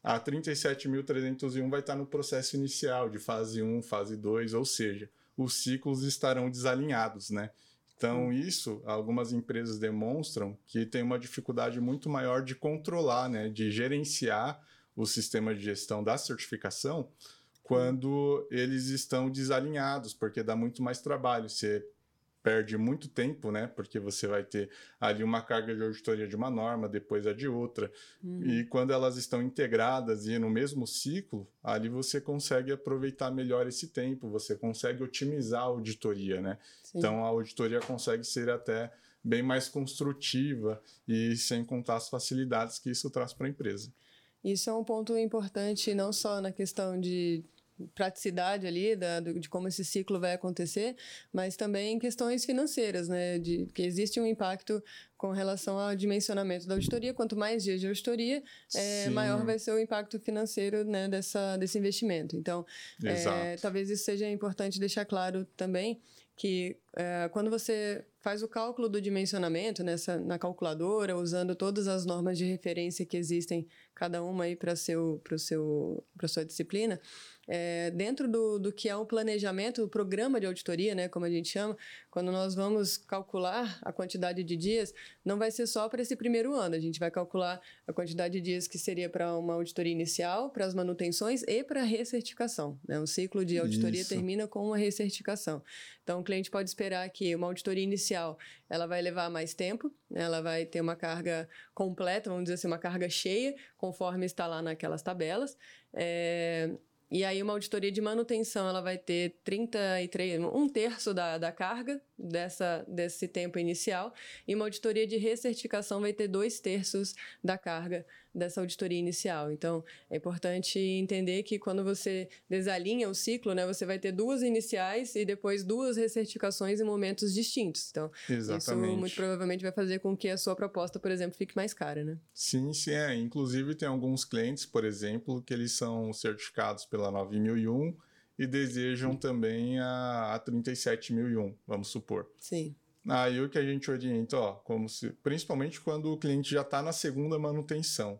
a 37.301 vai estar no processo inicial de fase 1, fase 2, ou seja, os ciclos estarão desalinhados, né? Então, hum. isso, algumas empresas demonstram que tem uma dificuldade muito maior de controlar, né, de gerenciar o sistema de gestão da certificação quando eles estão desalinhados, porque dá muito mais trabalho. Você perde muito tempo, né? Porque você vai ter ali uma carga de auditoria de uma norma, depois a de outra. Uhum. E quando elas estão integradas e no mesmo ciclo, ali você consegue aproveitar melhor esse tempo, você consegue otimizar a auditoria, né? Sim. Então a auditoria consegue ser até bem mais construtiva e sem contar as facilidades que isso traz para a empresa. Isso é um ponto importante não só na questão de praticidade ali da, de como esse ciclo vai acontecer, mas também questões financeiras, né? De que existe um impacto com relação ao dimensionamento da auditoria. Quanto mais dias de auditoria, é, maior vai ser o impacto financeiro né, dessa, desse investimento. Então, é, talvez isso seja importante deixar claro também que é, quando você faz o cálculo do dimensionamento nessa na calculadora, usando todas as normas de referência que existem, cada uma aí para seu seu sua disciplina, é, dentro do, do que é o planejamento, o programa de auditoria, né, como a gente chama, quando nós vamos calcular a quantidade de dias, não vai ser só para esse primeiro ano, a gente vai calcular a quantidade de dias que seria para uma auditoria inicial, para as manutenções e para a recertificação. Né? O ciclo de auditoria Isso. termina com uma recertificação. Então, o cliente pode esperar que uma auditoria inicial ela vai levar mais tempo, né? ela vai ter uma carga completa, vamos dizer assim, uma carga cheia, conforme está lá naquelas tabelas. É, e aí uma auditoria de manutenção ela vai ter 33, um terço da, da carga dessa, desse tempo inicial, e uma auditoria de recertificação vai ter dois terços da carga dessa auditoria inicial. Então, é importante entender que quando você desalinha o ciclo, né, você vai ter duas iniciais e depois duas recertificações em momentos distintos. Então, Exatamente. isso muito provavelmente vai fazer com que a sua proposta, por exemplo, fique mais cara, né? Sim, sim, é. Inclusive, tem alguns clientes, por exemplo, que eles são certificados pela 9001 e desejam também a, a 37001, vamos supor. Sim. Aí o que a gente orienta, ó, como se, principalmente quando o cliente já está na segunda manutenção.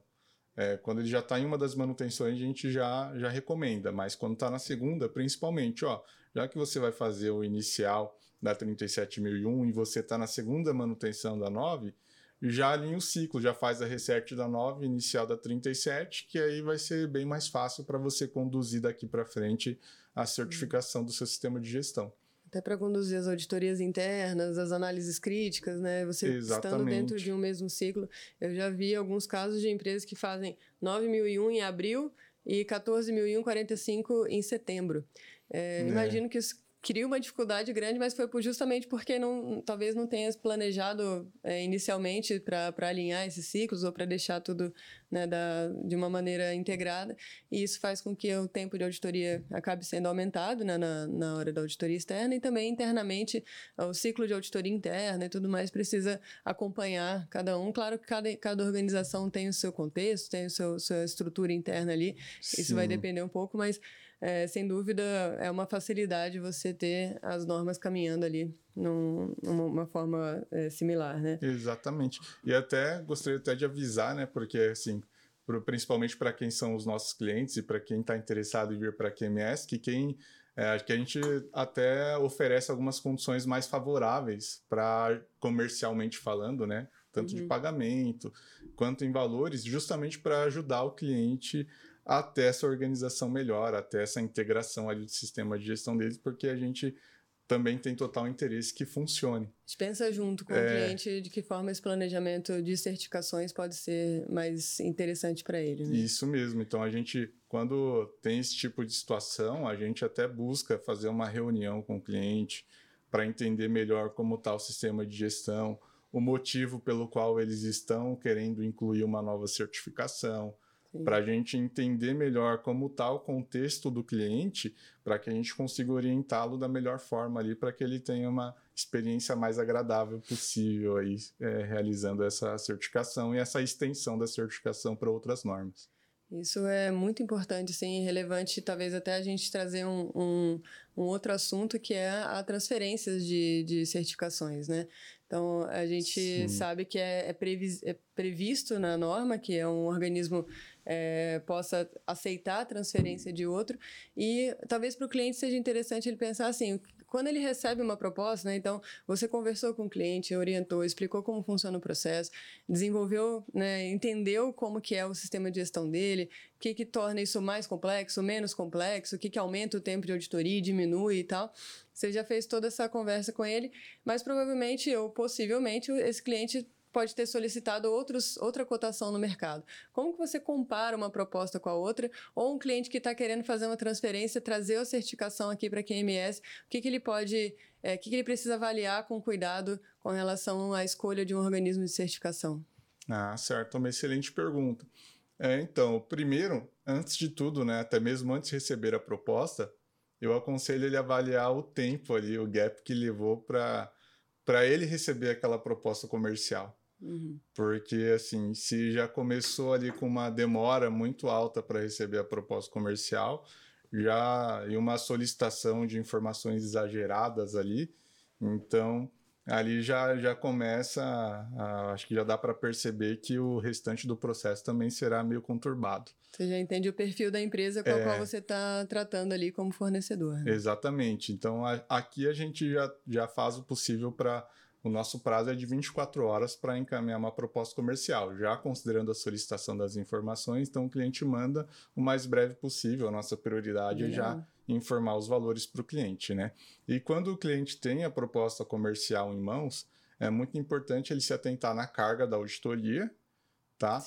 É, quando ele já está em uma das manutenções, a gente já, já recomenda, mas quando está na segunda, principalmente, ó, já que você vai fazer o inicial da 37001 e você está na segunda manutenção da 9, já alinha o ciclo, já faz a reset da 9, inicial da 37, que aí vai ser bem mais fácil para você conduzir daqui para frente a certificação do seu sistema de gestão. Até para conduzir as auditorias internas, as análises críticas, né? Você Exatamente. estando dentro de um mesmo ciclo. Eu já vi alguns casos de empresas que fazem 9.001 em abril e 14.045 em setembro. É, é. Imagino que os cria uma dificuldade grande, mas foi justamente porque não, talvez não tenha planejado é, inicialmente para alinhar esses ciclos ou para deixar tudo né, da, de uma maneira integrada. E isso faz com que o tempo de auditoria acabe sendo aumentado né, na, na hora da auditoria externa e também internamente o ciclo de auditoria interna e tudo mais precisa acompanhar cada um. Claro que cada, cada organização tem o seu contexto, tem a sua estrutura interna ali, Sim. isso vai depender um pouco, mas é, sem dúvida é uma facilidade você ter as normas caminhando ali num, numa forma é, similar, né? Exatamente. E até gostaria até de avisar, né? Porque assim, principalmente para quem são os nossos clientes e para quem está interessado em vir para a QMS, que quem é, que a gente até oferece algumas condições mais favoráveis para comercialmente falando, né? Tanto uhum. de pagamento quanto em valores, justamente para ajudar o cliente até essa organização melhor, até essa integração ali do sistema de gestão deles, porque a gente também tem total interesse que funcione. A gente pensa junto com é... o cliente de que forma esse planejamento de certificações pode ser mais interessante para ele. Né? Isso mesmo. Então a gente, quando tem esse tipo de situação, a gente até busca fazer uma reunião com o cliente para entender melhor como está o sistema de gestão, o motivo pelo qual eles estão querendo incluir uma nova certificação, para a gente entender melhor como está o contexto do cliente, para que a gente consiga orientá-lo da melhor forma ali, para que ele tenha uma experiência mais agradável possível aí, é, realizando essa certificação e essa extensão da certificação para outras normas. Isso é muito importante, sim, relevante, talvez até a gente trazer um, um, um outro assunto que é a transferência de, de certificações, né? Então, a gente sim. sabe que é, é, previs, é previsto na norma que é um organismo é, possa aceitar a transferência de outro. E talvez para o cliente seja interessante ele pensar assim: quando ele recebe uma proposta, né, então você conversou com o cliente, orientou, explicou como funciona o processo, desenvolveu, né, entendeu como que é o sistema de gestão dele, o que, que torna isso mais complexo, menos complexo, o que, que aumenta o tempo de auditoria, diminui e tal. Você já fez toda essa conversa com ele, mas provavelmente ou possivelmente esse cliente pode ter solicitado outros, outra cotação no mercado. Como que você compara uma proposta com a outra? Ou um cliente que está querendo fazer uma transferência, trazer a certificação aqui para a QMS, o que, que ele pode, é, o que, que ele precisa avaliar com cuidado com relação à escolha de um organismo de certificação? Ah, certo, uma excelente pergunta. É, então, primeiro, antes de tudo, né, até mesmo antes de receber a proposta, eu aconselho ele a avaliar o tempo ali, o gap que levou para para ele receber aquela proposta comercial. Uhum. Porque, assim, se já começou ali com uma demora muito alta para receber a proposta comercial, já e uma solicitação de informações exageradas ali, então ali já, já começa, a, acho que já dá para perceber que o restante do processo também será meio conturbado. Você já entende o perfil da empresa com a é, qual você está tratando ali como fornecedor. Né? Exatamente. Então a, aqui a gente já, já faz o possível para o nosso prazo é de 24 horas para encaminhar uma proposta comercial, já considerando a solicitação das informações, então o cliente manda o mais breve possível. A nossa prioridade é já informar os valores para o cliente, né? E quando o cliente tem a proposta comercial em mãos, é muito importante ele se atentar na carga da auditoria tá?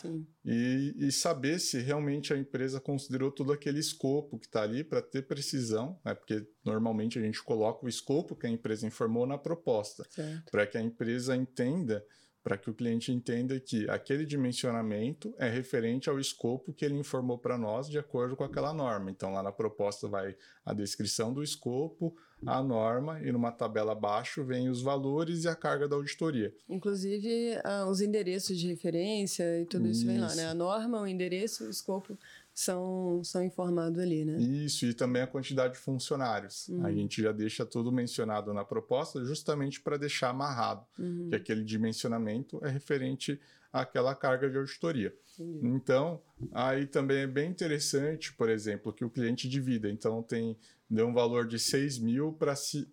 E, e, saber se realmente a empresa considerou todo aquele escopo que está ali para ter precisão, né? Porque normalmente a gente coloca o escopo que a empresa informou na proposta, para que a empresa entenda para que o cliente entenda que aquele dimensionamento é referente ao escopo que ele informou para nós de acordo com aquela norma. Então, lá na proposta vai a descrição do escopo, a norma, e numa tabela abaixo vem os valores e a carga da auditoria. Inclusive, uh, os endereços de referência e tudo isso, isso vem lá, né? A norma, o endereço, o escopo são, são informados ali, né? Isso, e também a quantidade de funcionários. Uhum. A gente já deixa tudo mencionado na proposta justamente para deixar amarrado, uhum. que aquele dimensionamento é referente àquela carga de auditoria. Entendi. Então, aí também é bem interessante, por exemplo, que o cliente divida. Então, tem deu um valor de 6 mil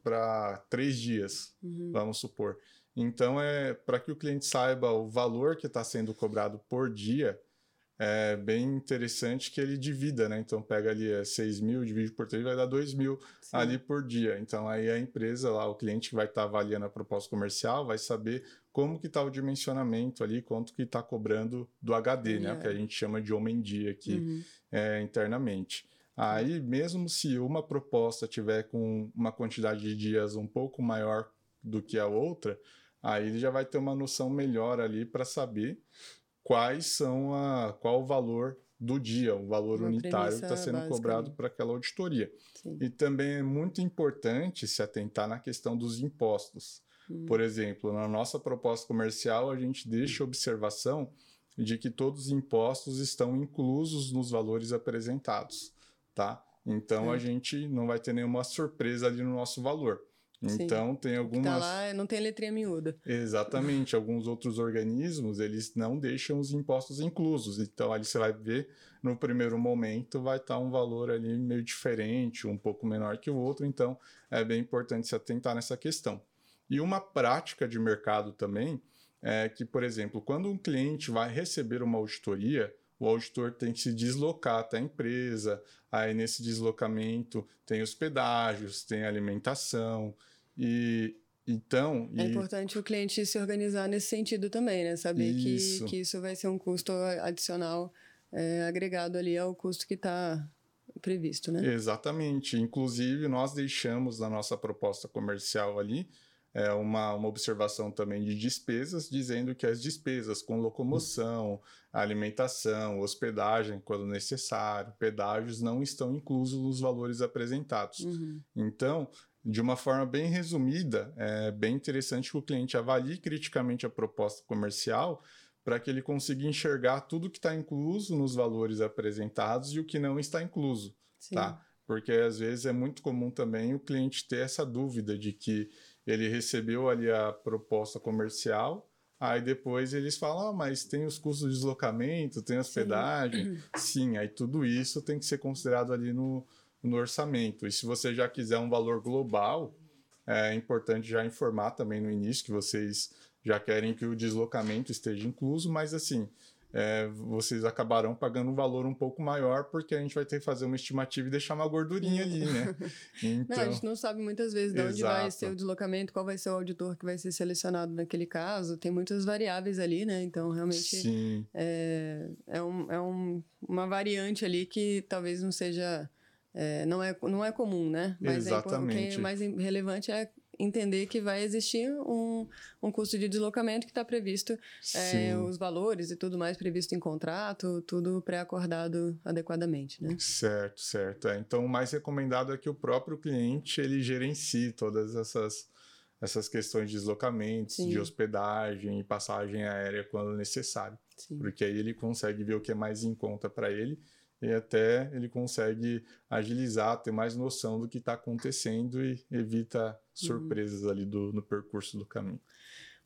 para três dias, uhum. vamos supor. Então, é para que o cliente saiba o valor que está sendo cobrado por dia, é bem interessante que ele divida, né? Então pega ali é, 6 mil, divide por 3, vai dar 2 mil Sim. ali por dia. Então aí a empresa lá, o cliente que vai estar tá avaliando a proposta comercial, vai saber como que está o dimensionamento ali, quanto que está cobrando do HD, né? O que a gente chama de homem-dia aqui uhum. é, internamente. Aí, mesmo se uma proposta tiver com uma quantidade de dias um pouco maior do que a outra, aí ele já vai ter uma noção melhor ali para saber quais são a qual o valor do dia, o valor uma unitário que está sendo básica, cobrado para aquela auditoria. Sim. E também é muito importante se atentar na questão dos impostos. Hum. Por exemplo, na nossa proposta comercial, a gente deixa observação de que todos os impostos estão inclusos nos valores apresentados, tá? Então a gente não vai ter nenhuma surpresa ali no nosso valor. Então Sim. tem algumas. Tá lá, não tem letrinha miúda. Exatamente. alguns outros organismos eles não deixam os impostos inclusos. Então ali você vai ver no primeiro momento vai estar um valor ali meio diferente, um pouco menor que o outro. Então é bem importante se atentar nessa questão. E uma prática de mercado também é que, por exemplo, quando um cliente vai receber uma auditoria, o auditor tem que se deslocar até a empresa. Aí nesse deslocamento tem os pedágios, tem alimentação. E então. É e... importante o cliente se organizar nesse sentido também, né? Saber isso. Que, que isso vai ser um custo adicional é, agregado ali ao custo que está previsto, né? Exatamente. Inclusive, nós deixamos na nossa proposta comercial ali é, uma, uma observação também de despesas, dizendo que as despesas com locomoção, alimentação, hospedagem, quando necessário, pedágios, não estão inclusos nos valores apresentados. Uhum. Então, de uma forma bem resumida, é bem interessante que o cliente avalie criticamente a proposta comercial para que ele consiga enxergar tudo que está incluso nos valores apresentados e o que não está incluso, Sim. tá? Porque às vezes é muito comum também o cliente ter essa dúvida de que ele recebeu ali a proposta comercial, aí depois eles falam, ah, mas tem os custos de deslocamento, tem hospedagem. Sim, Sim aí tudo isso tem que ser considerado ali no, no orçamento. E se você já quiser um valor global, é importante já informar também no início que vocês já querem que o deslocamento esteja incluso, mas assim, é, vocês acabarão pagando um valor um pouco maior, porque a gente vai ter que fazer uma estimativa e deixar uma gordurinha ali, né? Então, não, a gente não sabe muitas vezes de onde vai ser o deslocamento, qual vai ser o auditor que vai ser selecionado naquele caso. Tem muitas variáveis ali, né? Então, realmente. É, é, um, é um, uma variante ali que talvez não seja. É, não, é, não é comum, né? Mas é Exatamente. É, o mais relevante é entender que vai existir um, um custo de deslocamento que está previsto, é, os valores e tudo mais previsto em contrato, tudo pré-acordado adequadamente, né? Certo, certo. É, então, o mais recomendado é que o próprio cliente ele gerencie todas essas essas questões de deslocamentos, Sim. de hospedagem e passagem aérea quando necessário. Sim. Porque aí ele consegue ver o que é mais em conta para ele e até ele consegue agilizar, ter mais noção do que está acontecendo e evita uhum. surpresas uhum. ali do, no percurso do caminho.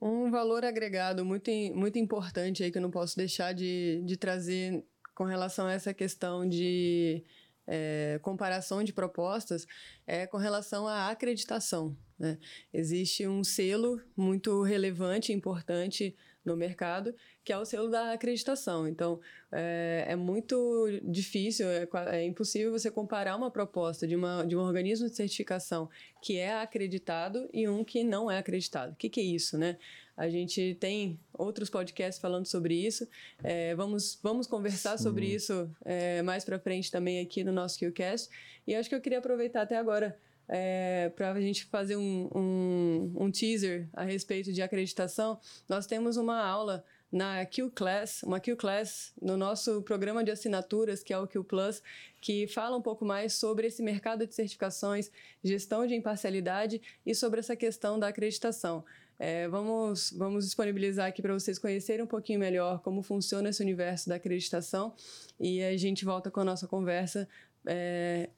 Um valor agregado muito, muito importante aí que eu não posso deixar de, de trazer com relação a essa questão de é, comparação de propostas é com relação à acreditação. Né? Existe um selo muito relevante, importante no mercado, que é o selo da acreditação. Então, é, é muito difícil, é, é, impossível você comparar uma proposta de, uma, de um organismo de certificação que é acreditado e um que não é acreditado. O que, que é isso, né? A gente tem outros podcasts falando sobre isso. É, vamos, vamos conversar Sim. sobre isso é, mais para frente também aqui no nosso QCast. E acho que eu queria aproveitar até agora é, para a gente fazer um, um, um, teaser a respeito de acreditação, nós temos uma aula na Q Class, uma Q Class no nosso programa de assinaturas, que é o Q Plus, que fala um pouco mais sobre esse mercado de certificações, gestão de imparcialidade e sobre essa questão da acreditação. É, vamos, vamos disponibilizar aqui para vocês conhecerem um pouquinho melhor como funciona esse universo da acreditação e a gente volta com a nossa conversa é,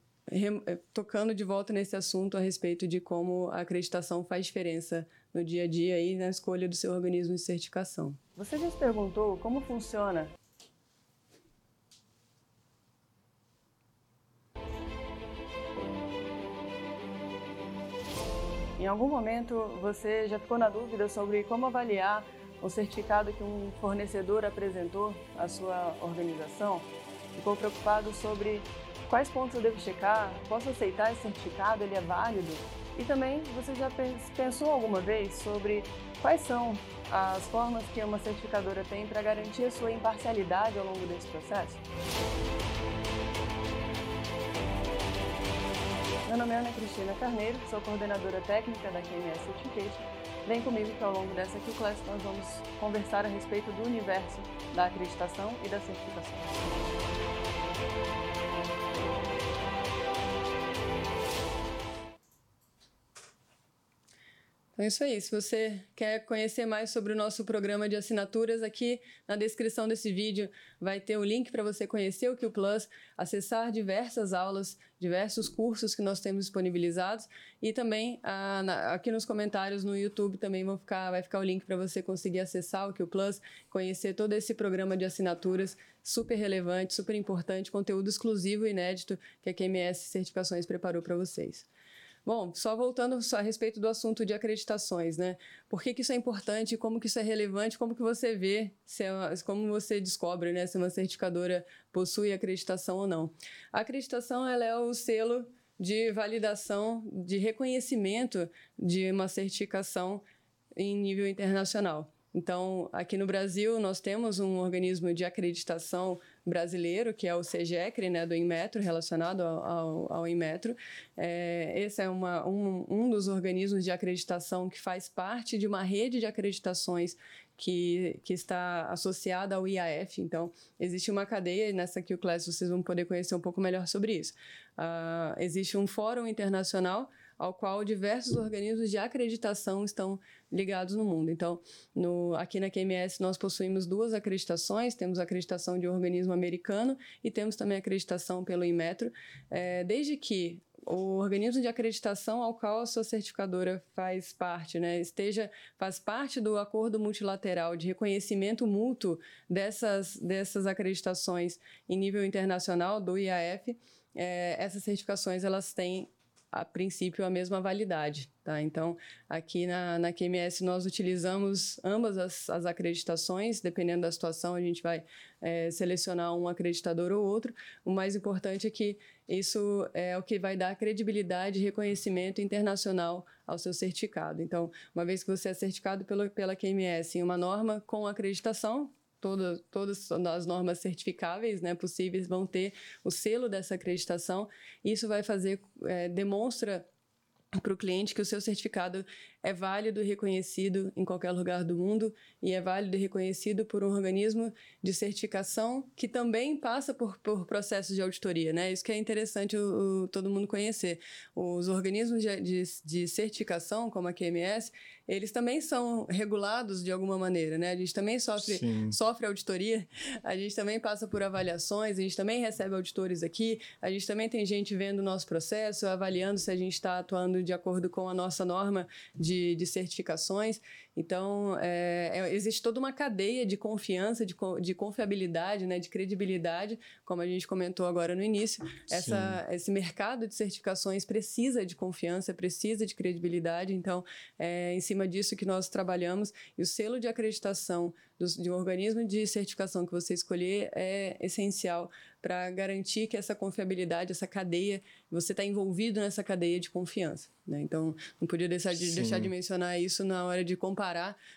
tocando de volta nesse assunto a respeito de como a acreditação faz diferença no dia a dia e na escolha do seu organismo de certificação. Você já se perguntou como funciona Em algum momento você já ficou na dúvida sobre como avaliar o certificado que um fornecedor apresentou à sua organização? Ficou preocupado sobre Quais pontos eu devo checar? Posso aceitar esse certificado? Ele é válido? E também, você já pensou alguma vez sobre quais são as formas que uma certificadora tem para garantir a sua imparcialidade ao longo desse processo? Meu nome é Ana Cristina Carneiro, sou coordenadora técnica da QMS Certification. Vem comigo que ao longo dessa Q-Class nós vamos conversar a respeito do universo da acreditação e da certificação. Então é isso aí. Se você quer conhecer mais sobre o nosso programa de assinaturas, aqui na descrição desse vídeo vai ter o link para você conhecer o Q Plus, acessar diversas aulas, diversos cursos que nós temos disponibilizados e também a, na, aqui nos comentários no YouTube também vão ficar, vai ficar o link para você conseguir acessar o Q Plus, conhecer todo esse programa de assinaturas super relevante, super importante, conteúdo exclusivo e inédito que a QMS Certificações preparou para vocês. Bom, só voltando a respeito do assunto de acreditações, né? Por que, que isso é importante, como que isso é relevante, como que você vê, se é como você descobre, né, se uma certificadora possui acreditação ou não. A acreditação ela é o selo de validação, de reconhecimento de uma certificação em nível internacional. Então, aqui no Brasil, nós temos um organismo de acreditação brasileiro, que é o CGECRE, né, do Inmetro, relacionado ao, ao, Inmetro. É, esse é uma, um, um dos organismos de acreditação que faz parte de uma rede de acreditações que, que está associada ao IAF. Então, existe uma cadeia, e nessa Q-Class vocês vão poder conhecer um pouco melhor sobre isso. Uh, existe um fórum internacional ao qual diversos organismos de acreditação estão ligados no mundo. Então, no, aqui na QMS nós possuímos duas acreditações, temos a acreditação de um organismo americano e temos também a acreditação pelo Inmetro, é, desde que o organismo de acreditação ao qual a sua certificadora faz parte, né, esteja faz parte do acordo multilateral de reconhecimento mútuo dessas dessas acreditações em nível internacional do IAF, é, essas certificações elas têm a princípio a mesma validade. Tá? Então, aqui na, na QMS nós utilizamos ambas as, as acreditações, dependendo da situação, a gente vai é, selecionar um acreditador ou outro. O mais importante é que isso é o que vai dar credibilidade e reconhecimento internacional ao seu certificado. Então, uma vez que você é certificado pelo, pela QMS em uma norma com acreditação, todas, todas as normas certificáveis né, possíveis vão ter o selo dessa acreditação. Isso vai fazer, é, demonstra para o cliente que o seu certificado é válido e reconhecido em qualquer lugar do mundo e é válido e reconhecido por um organismo de certificação que também passa por, por processos de auditoria, né? Isso que é interessante o, o todo mundo conhecer. Os organismos de, de, de, certificação, como a QMS, eles também são regulados de alguma maneira, né? A gente também sofre, sofre auditoria, a gente também passa por avaliações, a gente também recebe auditores aqui, a gente também tem gente vendo o nosso processo, avaliando se a gente está atuando de acordo com a nossa norma de, de certificações. Então, é, é, existe toda uma cadeia de confiança, de, de confiabilidade, né, de credibilidade, como a gente comentou agora no início. Essa, esse mercado de certificações precisa de confiança, precisa de credibilidade. Então, é em cima disso que nós trabalhamos. E o selo de acreditação do, de um organismo de certificação que você escolher é essencial para garantir que essa confiabilidade, essa cadeia, você está envolvido nessa cadeia de confiança. Né? Então, não podia deixar de, deixar de mencionar isso na hora de comparar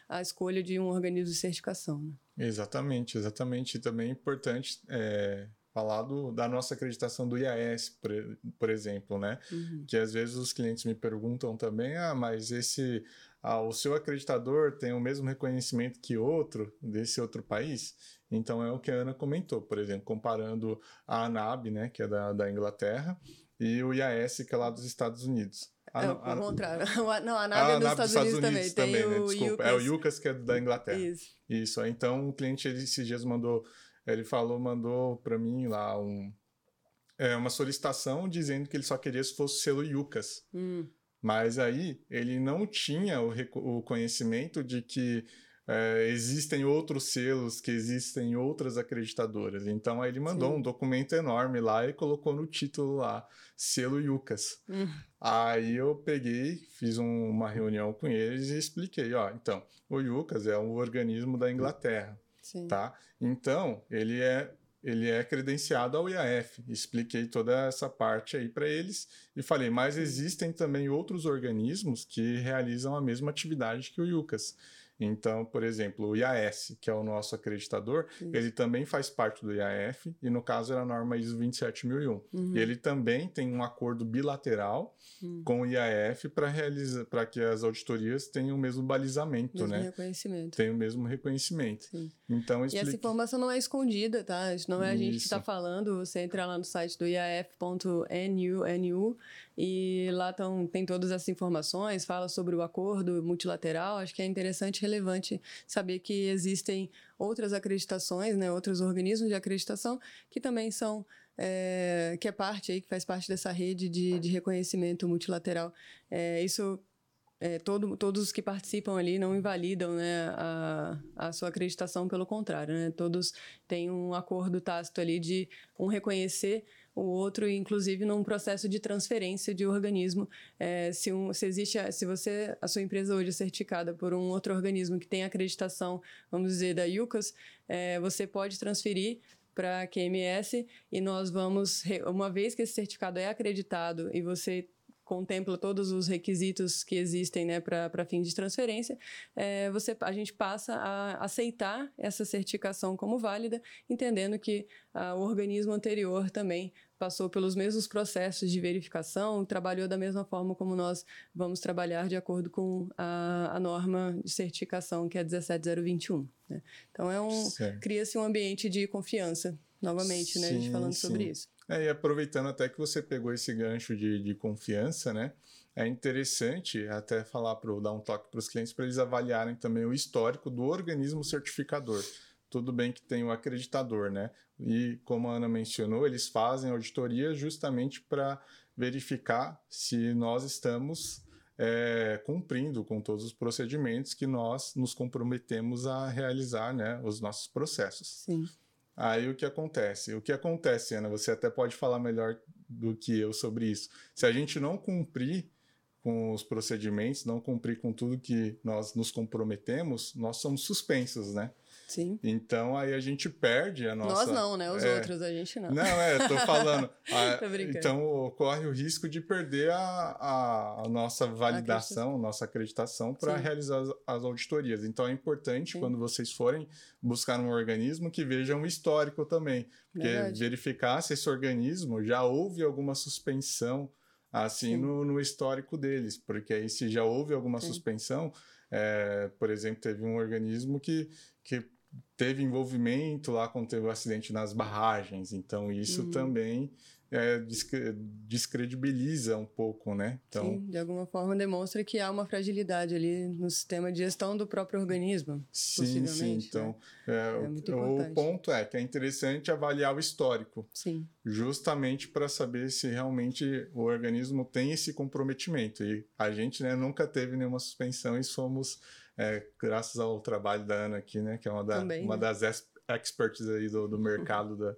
a escolha de um organismo de certificação. Né? Exatamente, exatamente. E também é importante é, falar do, da nossa acreditação do IAS, por, por exemplo, né? Uhum. Que às vezes os clientes me perguntam também, ah, mas esse ah, o seu acreditador tem o mesmo reconhecimento que outro desse outro país? Então é o que a Ana comentou, por exemplo, comparando a ANAB, né, que é da, da Inglaterra, e o IAS, que é lá dos Estados Unidos. A, é, o contrário. Não, a ANAB é dos Estados, Estados, Unidos, Unidos também. né? o Desculpa, é o UCAS que é da Inglaterra. Isso. Isso. Então o cliente esses dias mandou, ele falou, mandou para mim lá um, é, uma solicitação dizendo que ele só queria se fosse o selo UCAS. Hum. Mas aí ele não tinha o, o conhecimento de que é, existem outros selos, que existem outras acreditadoras. Então aí ele mandou Sim. um documento enorme lá e colocou no título lá, selo Yucas. Hum. Aí eu peguei, fiz um, uma reunião com eles e expliquei, ó, então, o Yucas é um organismo da Inglaterra, Sim. tá? Então, ele é ele é credenciado ao IAF. Expliquei toda essa parte aí para eles e falei, mas existem também outros organismos que realizam a mesma atividade que o IUCAS. Então, por exemplo, o IAS, que é o nosso acreditador, Isso. ele também faz parte do IAF, e no caso era a norma ISO 27001. Uhum. Ele também tem um acordo bilateral uhum. com o IAF para realizar para que as auditorias tenham o mesmo balizamento, mesmo né? reconhecimento. Tem o mesmo reconhecimento. Sim. Então, explique... E essa informação não é escondida, tá? Não é a gente Isso. que está falando, você entra lá no site do iaf.nu e lá tão, tem todas essas informações, fala sobre o acordo multilateral. Acho que é interessante e relevante saber que existem outras acreditações, né, outros organismos de acreditação que também são é, que é parte aí, que faz parte dessa rede de, de reconhecimento multilateral. É, isso é, todo, todos os que participam ali não invalidam né, a, a sua acreditação, pelo contrário, né? todos têm um acordo tácito ali de um reconhecer o outro, inclusive num processo de transferência de organismo. É, se, um, se existe, se você, a sua empresa hoje é certificada por um outro organismo que tem acreditação, vamos dizer, da UCAS, é, você pode transferir para a QMS e nós vamos, uma vez que esse certificado é acreditado e você contempla todos os requisitos que existem né, para fim de transferência, é, você, a gente passa a aceitar essa certificação como válida, entendendo que ah, o organismo anterior também passou pelos mesmos processos de verificação, trabalhou da mesma forma como nós vamos trabalhar de acordo com a, a norma de certificação, que é 17021. Né? Então, é um cria-se um ambiente de confiança, novamente, sim, né, a gente falando sim. sobre isso. É, e aproveitando até que você pegou esse gancho de, de confiança, né? É interessante até falar para dar um toque para os clientes para eles avaliarem também o histórico do organismo certificador. Tudo bem que tem o acreditador, né? E como a Ana mencionou, eles fazem auditoria justamente para verificar se nós estamos é, cumprindo com todos os procedimentos que nós nos comprometemos a realizar, né? Os nossos processos. Sim. Aí o que acontece? O que acontece, Ana, você até pode falar melhor do que eu sobre isso. Se a gente não cumprir com os procedimentos, não cumprir com tudo que nós nos comprometemos, nós somos suspensos, né? Sim. Então aí a gente perde a nossa. Nós não, né? Os é... outros, a gente não. Não, é, tô falando. a... tô então ocorre o risco de perder a, a, nossa validação, a nossa acreditação para realizar as, as, auditorias. Então é importante Sim. quando vocês forem buscar um organismo que vejam um histórico também. Porque Verdade. verificar se esse organismo já houve alguma suspensão assim no, no, histórico deles. Porque aí se já houve alguma Sim. suspensão. É, por exemplo, teve um organismo que, que teve envolvimento lá quando teve o um acidente nas barragens. Então, isso uhum. também é, descredibiliza um pouco, né? Então, sim, de alguma forma demonstra que há uma fragilidade ali no sistema de gestão do próprio organismo. Sim, sim. Né? Então, né? é, é o ponto é que é interessante avaliar o histórico. Sim. Justamente para saber se realmente o organismo tem esse comprometimento. E a gente né, nunca teve nenhuma suspensão e somos é, graças ao trabalho da Ana aqui, né? Que é uma, da, Também, uma né? das experts aí do, do mercado da,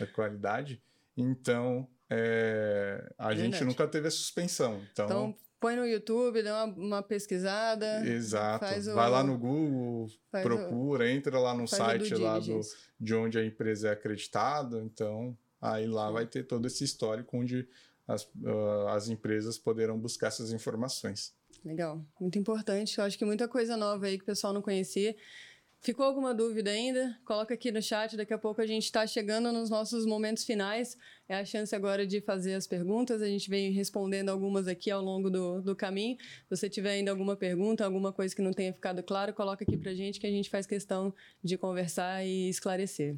da, qualidade. Então, é, a Verdade. gente nunca teve a suspensão. Então, então põe no YouTube, dá uma, uma pesquisada. Exato. Vai o, lá no Google, procura, o, entra lá no site lá do, de onde a empresa é acreditada. Então, aí lá vai ter todo esse histórico onde as, uh, as empresas poderão buscar essas informações. Legal, muito importante. Eu acho que muita coisa nova aí que o pessoal não conhecia. Ficou alguma dúvida ainda? Coloca aqui no chat, daqui a pouco a gente está chegando nos nossos momentos finais. É a chance agora de fazer as perguntas. A gente vem respondendo algumas aqui ao longo do, do caminho. Se você tiver ainda alguma pergunta, alguma coisa que não tenha ficado claro, coloca aqui para gente que a gente faz questão de conversar e esclarecer.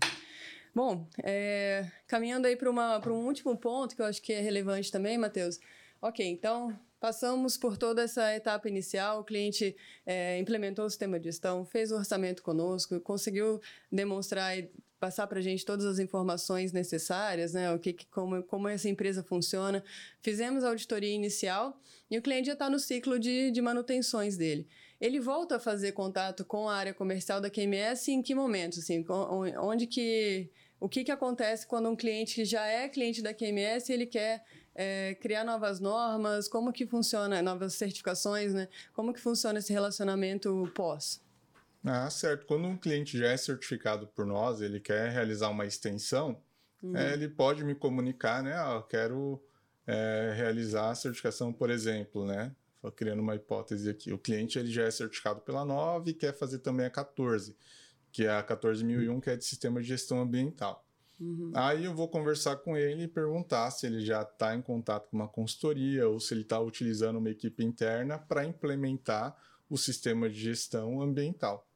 Bom, é, caminhando aí para um último ponto que eu acho que é relevante também, Matheus. Ok, então Passamos por toda essa etapa inicial, o cliente é, implementou o sistema de gestão, fez o orçamento conosco, conseguiu demonstrar e passar para a gente todas as informações necessárias, né? O que, como, como essa empresa funciona. Fizemos a auditoria inicial e o cliente já está no ciclo de, de manutenções dele. Ele volta a fazer contato com a área comercial da QMS em que momento? Assim, onde que o que, que acontece quando um cliente já é cliente da QMS ele quer é, criar novas normas? Como que funciona, novas certificações, né? Como que funciona esse relacionamento pós? Ah, certo. Quando um cliente já é certificado por nós, ele quer realizar uma extensão, uhum. é, ele pode me comunicar, né? Ah, eu quero é, realizar a certificação, por exemplo, né? criando uma hipótese aqui. O cliente ele já é certificado pela 9 e quer fazer também a 14, que é a 14001, que é de sistema de gestão ambiental. Uhum. Aí eu vou conversar com ele e perguntar se ele já está em contato com uma consultoria ou se ele está utilizando uma equipe interna para implementar o sistema de gestão ambiental.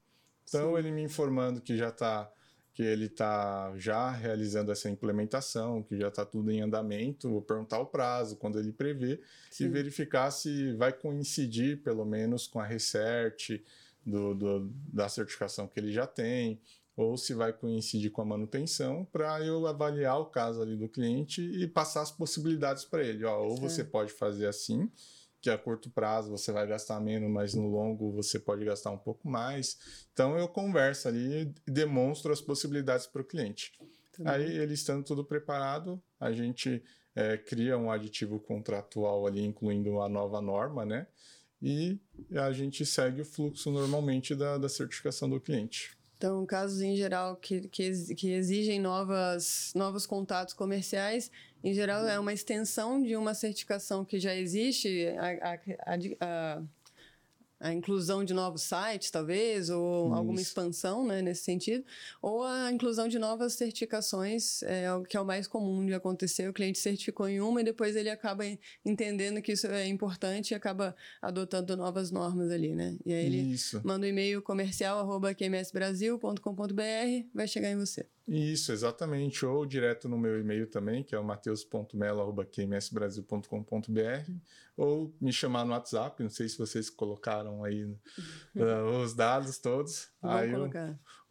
Então, Sim. ele me informando que já está que ele está já realizando essa implementação, que já está tudo em andamento, vou perguntar o prazo, quando ele prevê, Sim. e verificar se vai coincidir, pelo menos, com a research do, do, da certificação que ele já tem, ou se vai coincidir com a manutenção, para eu avaliar o caso ali do cliente e passar as possibilidades para ele. Ó, ou você pode fazer assim, que a curto prazo você vai gastar menos, mas no longo você pode gastar um pouco mais. Então eu converso ali e demonstro as possibilidades para o cliente. Aí ele estando tudo preparado, a gente é, cria um aditivo contratual ali, incluindo a nova norma, né? E a gente segue o fluxo normalmente da, da certificação do cliente. Então, casos em geral que, que, que exigem novas, novos contatos comerciais, em geral é uma extensão de uma certificação que já existe, a, a, a, a inclusão de novos sites, talvez, ou Isso. alguma expansão né, nesse sentido, ou a inclusão de novas certificações, é, que é o mais comum de acontecer. O cliente certificou em uma e depois ele acaba entendendo que isso é importante e acaba adotando novas normas ali, né? E aí ele isso. manda um e-mail comercial arroba qmsbrasil.com.br, vai chegar em você. Isso, exatamente. Ou direto no meu e-mail também, que é o mateus.melo.qmsbrasil.com.br, ou me chamar no WhatsApp, não sei se vocês colocaram aí uh, os dados todos. Vou aí. O,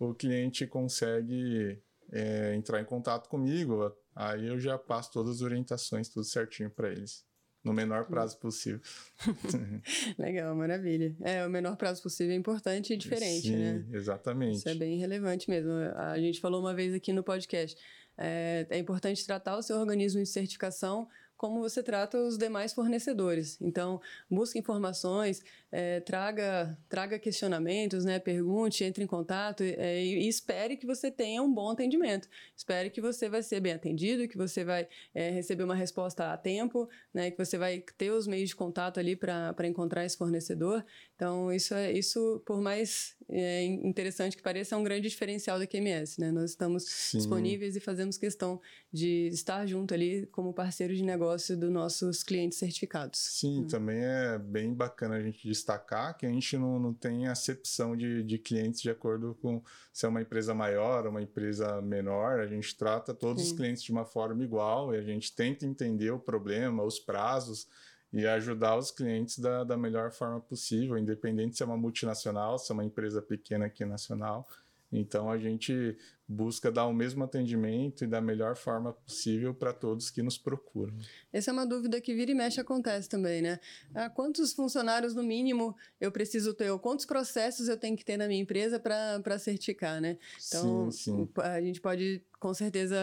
o cliente consegue é, entrar em contato comigo, aí eu já passo todas as orientações, tudo certinho para eles no menor prazo possível. Legal, maravilha. É, o menor prazo possível é importante e diferente, Sim, né? Exatamente. Isso é bem relevante mesmo. A gente falou uma vez aqui no podcast. É, é importante tratar o seu organismo de certificação como você trata os demais fornecedores. Então, busque informações, é, traga, traga questionamentos, né? pergunte, entre em contato é, e, e, espere que você tenha um bom atendimento. Espere que você vai ser bem atendido, que você vai é, receber uma resposta a tempo, né? que você vai ter os meios de contato ali para encontrar esse fornecedor. Então, isso, é, isso por mais é, interessante que pareça, é um grande diferencial da QMS. Né? Nós estamos Sim. disponíveis e fazemos questão de estar junto ali como parceiro de negócio dos nossos clientes certificados. Sim, né? também é bem bacana a gente destacar que a gente não, não tem acepção de, de clientes de acordo com se é uma empresa maior ou uma empresa menor. A gente trata todos Sim. os clientes de uma forma igual e a gente tenta entender o problema, os prazos e ajudar os clientes da, da melhor forma possível, independente se é uma multinacional, se é uma empresa pequena aqui nacional. Então a gente busca dar o mesmo atendimento e da melhor forma possível para todos que nos procuram. Essa é uma dúvida que vira e mexe acontece também, né? Ah, quantos funcionários no mínimo eu preciso ter? Ou quantos processos eu tenho que ter na minha empresa para certificar, né? Então, sim, sim. a gente pode com certeza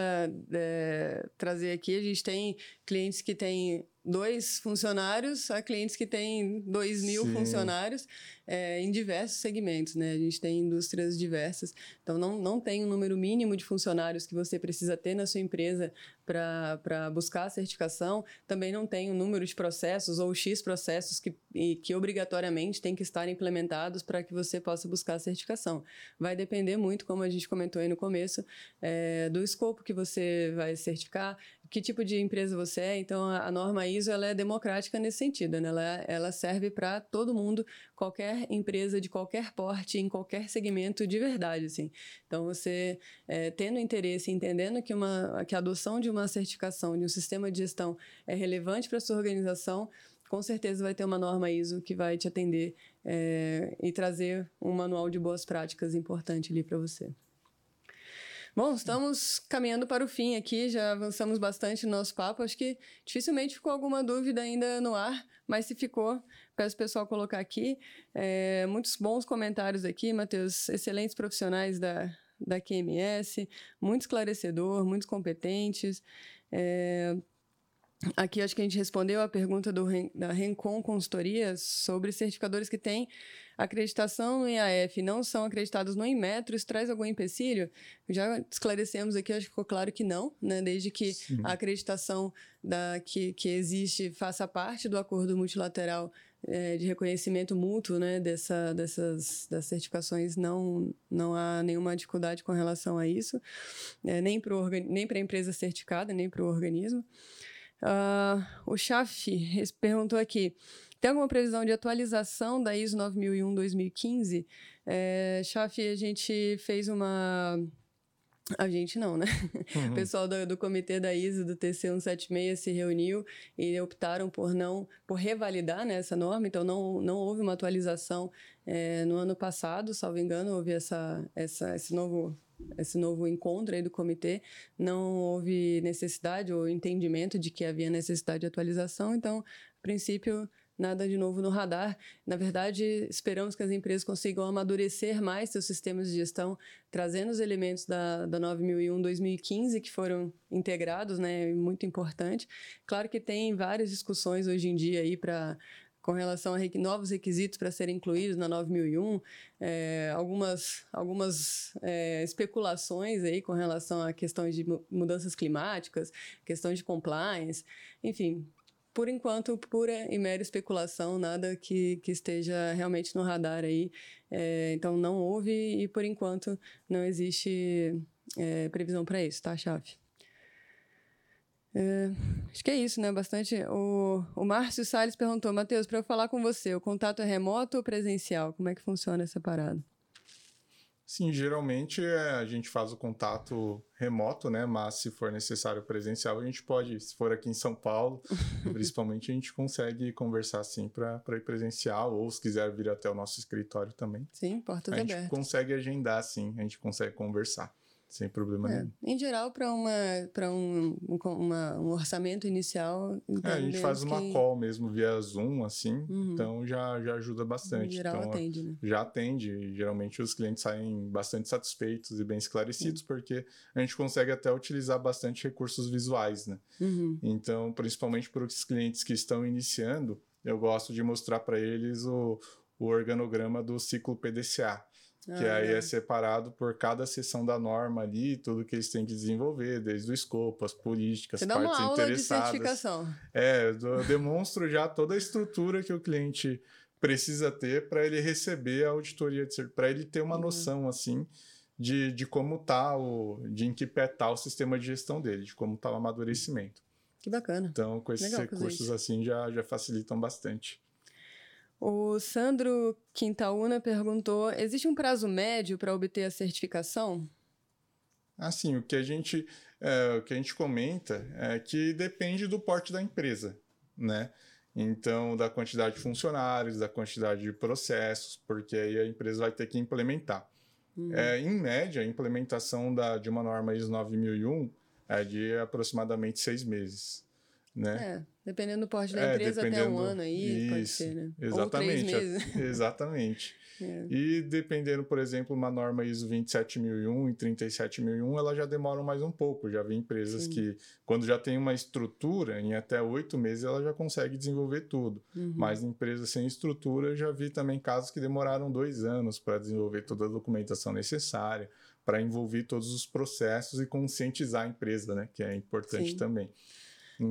é, trazer aqui. A gente tem clientes que têm dois funcionários a clientes que têm dois mil Sim. funcionários é, em diversos segmentos, né? A gente tem indústrias diversas, então não, não tem um número mínimo de funcionários que você precisa ter na sua empresa para buscar a certificação, também não tem o um número de processos ou X processos que, que obrigatoriamente tem que estar implementados para que você possa buscar a certificação. Vai depender muito, como a gente comentou aí no começo, é, do escopo que você vai certificar, que tipo de empresa você é. Então, a, norma ISO ela é democrática nesse sentido, né? ela, ela serve para todo mundo, qualquer empresa de qualquer porte, em qualquer segmento de verdade. Assim. Então, você é, tendo interesse, entendendo que, uma, que a adoção de uma certificação, de um sistema de gestão é relevante para sua organização, com certeza vai ter uma norma ISO que vai te atender é, e trazer um manual de boas práticas importante ali para você. Bom, estamos caminhando para o fim aqui, já avançamos bastante no nosso papo. Acho que dificilmente ficou alguma dúvida ainda no ar, mas se ficou, peço o pessoal colocar aqui. É, muitos bons comentários aqui, Matheus, excelentes profissionais da, da QMS, muito esclarecedor, muito competentes. É, aqui acho que a gente respondeu a pergunta do, da Rencon Consultoria sobre certificadores que têm acreditação no IAF não são acreditados no Inmetro, isso traz algum empecilho? Já esclarecemos aqui, acho que ficou claro que não, né? desde que Sim. a acreditação da, que, que existe faça parte do acordo multilateral é, de reconhecimento mútuo né, dessa, dessas das certificações, não, não há nenhuma dificuldade com relação a isso, é, nem para nem a empresa certificada, nem para o organismo. Uh, o Chafi perguntou aqui: tem alguma previsão de atualização da ISO 9001-2015? É, Chafi, a gente fez uma a gente não, né? Uhum. O pessoal do, do, comitê da ISO, do TC 176, se reuniu e optaram por não, por revalidar né, essa norma, então não, não houve uma atualização é, no ano passado, salvo engano, houve essa, essa, esse, novo, esse novo encontro aí do comitê, não houve necessidade ou entendimento de que havia necessidade de atualização, então, a princípio, nada de novo no radar. Na verdade, esperamos que as empresas consigam amadurecer mais seus sistemas de gestão, trazendo os elementos da, da 9001-2015 que foram integrados, né? Muito importante. Claro que tem várias discussões hoje em dia aí para com relação a novos requisitos para serem incluídos na 9001, é, algumas, algumas é, especulações aí com relação a questões de mudanças climáticas, questões de compliance, enfim, por enquanto, pura e mera especulação, nada que, que esteja realmente no radar aí. É, então, não houve e, por enquanto, não existe previsão para isso, tá, chave? É, acho que é isso, né? Bastante. O, o Márcio Salles perguntou: Matheus, para eu falar com você, o contato é remoto ou presencial? Como é que funciona essa parada? Sim, geralmente é, a gente faz o contato remoto, né? Mas se for necessário presencial, a gente pode, se for aqui em São Paulo, principalmente, a gente consegue conversar assim para ir presencial, ou se quiser vir até o nosso escritório também. Sim, portas abertas. A gente consegue agendar, sim, a gente consegue conversar sem problema é. nenhum. Em geral, para uma, um, uma, um orçamento inicial. É, a gente faz uma que... call mesmo via Zoom, assim, uhum. então já, já ajuda bastante. Em geral, então, atende, né? Já atende. Geralmente os clientes saem bastante satisfeitos e bem esclarecidos, Sim. porque a gente consegue até utilizar bastante recursos visuais, né? Uhum. Então, principalmente para os clientes que estão iniciando, eu gosto de mostrar para eles o, o organograma do ciclo PDCA que ah, aí é. é separado por cada seção da norma ali, tudo que eles têm que desenvolver, desde o escopo, as políticas, Você partes dá uma aula interessadas. De certificação. É, eu demonstro já toda a estrutura que o cliente precisa ter para ele receber a auditoria de para ele ter uma uhum. noção assim de, de como tá o de em que pé tá o sistema de gestão dele, de como tá o amadurecimento. Que bacana. Então, com esses Legal recursos assim já já facilitam bastante. O Sandro Quintaúna perguntou: existe um prazo médio para obter a certificação? Assim, o que a gente é, o que a gente comenta é que depende do porte da empresa, né? Então, da quantidade de funcionários, da quantidade de processos, porque aí a empresa vai ter que implementar. Uhum. É, em média, a implementação da, de uma norma ISO 9001 é de aproximadamente seis meses né? É, dependendo do porte da é, empresa, até um ano aí, isso, pode ser, né? Exatamente. Ou três meses. Exatamente. É. E dependendo, por exemplo, uma norma ISO 27001 e 37001, ela já demora mais um pouco. Já vi empresas Sim. que, quando já tem uma estrutura, em até oito meses ela já consegue desenvolver tudo. Uhum. Mas empresas sem estrutura, já vi também casos que demoraram dois anos para desenvolver toda a documentação necessária, para envolver todos os processos e conscientizar a empresa, né? Que é importante Sim. também.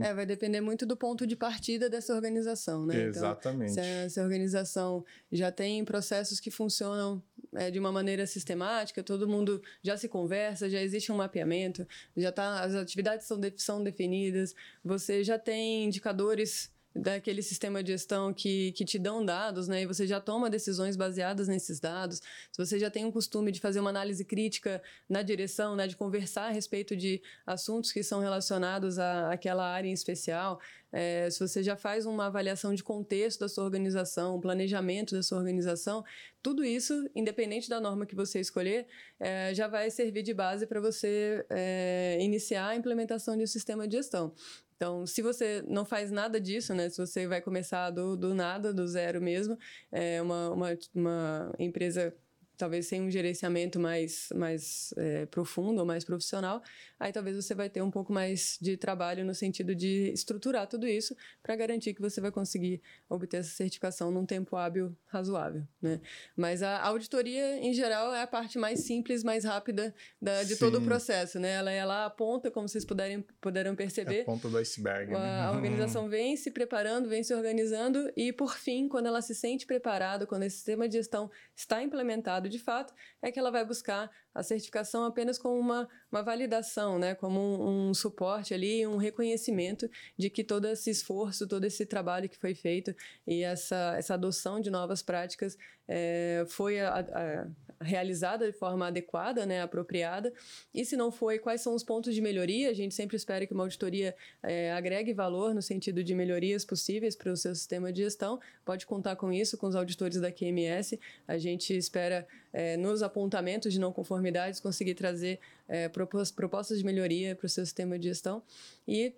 É, vai depender muito do ponto de partida dessa organização, né? Exatamente. Então, se, a, se a organização já tem processos que funcionam é, de uma maneira sistemática, todo mundo já se conversa, já existe um mapeamento, já tá, as atividades são, de, são definidas, você já tem indicadores daquele sistema de gestão que, que te dão dados, né? E você já toma decisões baseadas nesses dados. Se você já tem um costume de fazer uma análise crítica na direção, né? De conversar a respeito de assuntos que são relacionados à, àquela área em especial. É, se você já faz uma avaliação de contexto da sua organização, planejamento da sua organização, tudo isso, independente da norma que você escolher, é, já vai servir de base para você é, iniciar a implementação de um sistema de gestão. Então, se você não faz nada disso, né? Se você vai começar do, do nada, do zero mesmo, é uma, uma, uma empresa talvez sem um gerenciamento mais, mais é, profundo ou mais profissional, aí talvez você vai ter um pouco mais de trabalho no sentido de estruturar tudo isso para garantir que você vai conseguir obter essa certificação num tempo hábil razoável, né? Mas a auditoria, em geral, é a parte mais simples, mais rápida da, de Sim. todo o processo, né? Ela é lá a ponta, como vocês puderem, puderam perceber. É a ponta do iceberg. A, né? a organização vem se preparando, vem se organizando e, por fim, quando ela se sente preparada, quando esse sistema de gestão está implementado de fato, é que ela vai buscar a certificação apenas como uma, uma validação, né? como um, um suporte ali, um reconhecimento de que todo esse esforço, todo esse trabalho que foi feito e essa, essa adoção de novas práticas é, foi a, a, realizada de forma adequada, né, apropriada, e se não foi, quais são os pontos de melhoria? A gente sempre espera que uma auditoria é, agregue valor no sentido de melhorias possíveis para o seu sistema de gestão. Pode contar com isso, com os auditores da QMS. A gente espera, é, nos apontamentos de não conformidades, conseguir trazer é, propostas de melhoria para o seu sistema de gestão e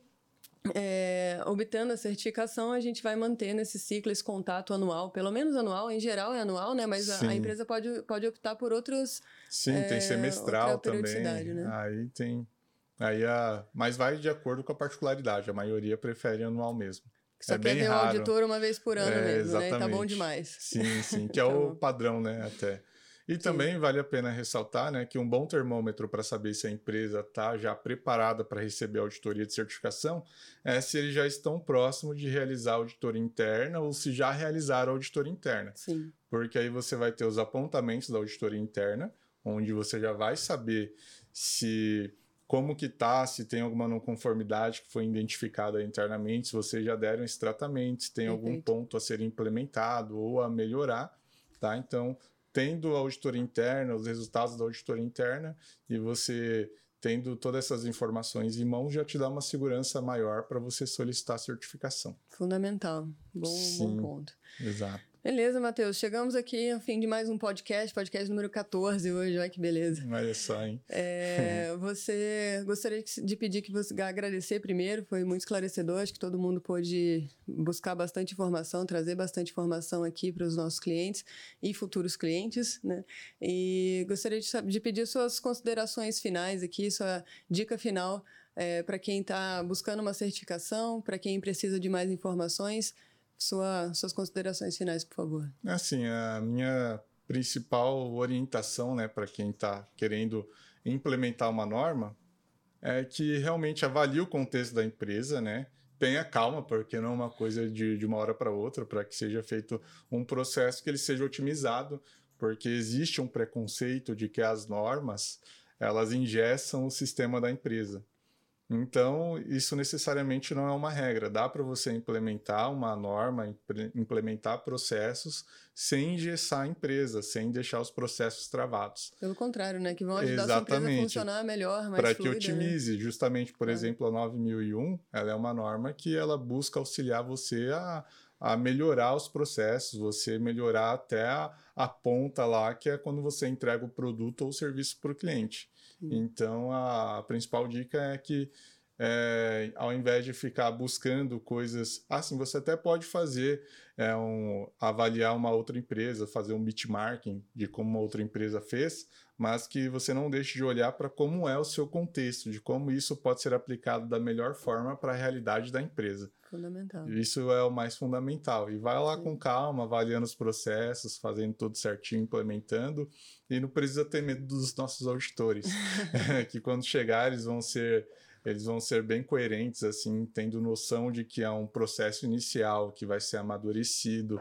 é, obtendo a certificação, a gente vai manter nesse ciclo esse contato anual, pelo menos anual, em geral é anual, né? Mas a, a, empresa pode, pode optar por outros. Sim, é, tem semestral também. Né? Aí tem. Aí a, mas vai de acordo com a particularidade. A maioria prefere anual mesmo. Só é quer ver o auditor uma vez por ano é, mesmo, exatamente. né? Tá bom demais. Sim, sim, que é o então padrão, né? Até. E Sim. também vale a pena ressaltar né, que um bom termômetro para saber se a empresa está já preparada para receber a auditoria de certificação é se eles já estão próximos de realizar a auditoria interna ou se já realizaram a auditoria interna. Sim. Porque aí você vai ter os apontamentos da auditoria interna, onde você já vai saber se como que tá, se tem alguma não conformidade que foi identificada internamente, se vocês já deram esse tratamento, se tem Perfeito. algum ponto a ser implementado ou a melhorar, tá? Então, tendo a auditoria interna, os resultados da auditoria interna, e você tendo todas essas informações em mãos já te dá uma segurança maior para você solicitar a certificação. Fundamental. Bom, Sim, bom ponto. Exato. Beleza, Matheus. Chegamos aqui ao fim de mais um podcast, podcast número 14 hoje. Olha que beleza. Olha só, hein? É, você gostaria de pedir que você agradecer primeiro, foi muito esclarecedor. Acho que todo mundo pôde buscar bastante informação, trazer bastante informação aqui para os nossos clientes e futuros clientes, né? E gostaria de, de pedir suas considerações finais aqui, sua dica final é, para quem está buscando uma certificação, para quem precisa de mais informações sua, suas considerações finais, por favor. Assim, a minha principal orientação né, para quem está querendo implementar uma norma é que realmente avalie o contexto da empresa, né? Tenha calma, porque não é uma coisa de, de uma hora para outra, para que seja feito um processo que ele seja otimizado, porque existe um preconceito de que as normas elas ingessam o sistema da empresa. Então, isso necessariamente não é uma regra. Dá para você implementar uma norma, implementar processos sem engessar a empresa, sem deixar os processos travados. Pelo contrário, né? Que vão ajudar Exatamente. a sua empresa a funcionar melhor, mais Para que né? otimize. Né? Justamente, por é. exemplo, a 9001, ela é uma norma que ela busca auxiliar você a, a melhorar os processos, você melhorar até a, a ponta lá, que é quando você entrega o produto ou o serviço para o cliente. Então, a principal dica é que é, ao invés de ficar buscando coisas, assim, você até pode fazer é, um, avaliar uma outra empresa, fazer um benchmarking de como uma outra empresa fez, mas que você não deixe de olhar para como é o seu contexto, de como isso pode ser aplicado da melhor forma para a realidade da empresa. Fundamental. Isso é o mais fundamental. E vai lá Sim. com calma, avaliando os processos, fazendo tudo certinho, implementando. E não precisa ter medo dos nossos auditores, que quando chegar eles vão ser eles vão ser bem coerentes, assim, tendo noção de que é um processo inicial que vai ser amadurecido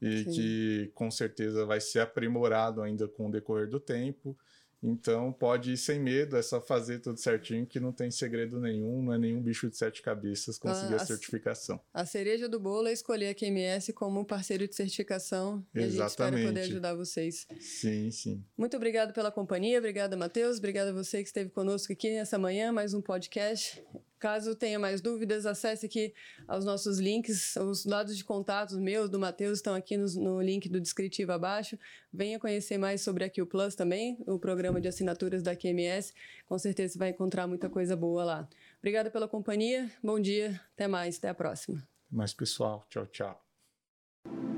e Sim. que com certeza vai ser aprimorado ainda com o decorrer do tempo. Então pode ir sem medo, é só fazer tudo certinho que não tem segredo nenhum, não é nenhum bicho de sete cabeças conseguir a, a certificação. A cereja do bolo é escolher a QMS como parceiro de certificação e Exatamente. a gente espera poder ajudar vocês. Sim, sim. Muito obrigado pela companhia, obrigada Matheus, obrigada a você que esteve conosco aqui nessa manhã, mais um podcast. Caso tenha mais dúvidas, acesse aqui os nossos links, os dados de contatos meus, do Matheus, estão aqui no, no, link do descritivo abaixo. Venha conhecer mais sobre a Q Plus também, o programa de assinaturas da QMS. Com certeza você vai encontrar muita coisa boa lá. Obrigada pela companhia, bom dia, até mais, até a próxima. Mais pessoal, tchau, tchau.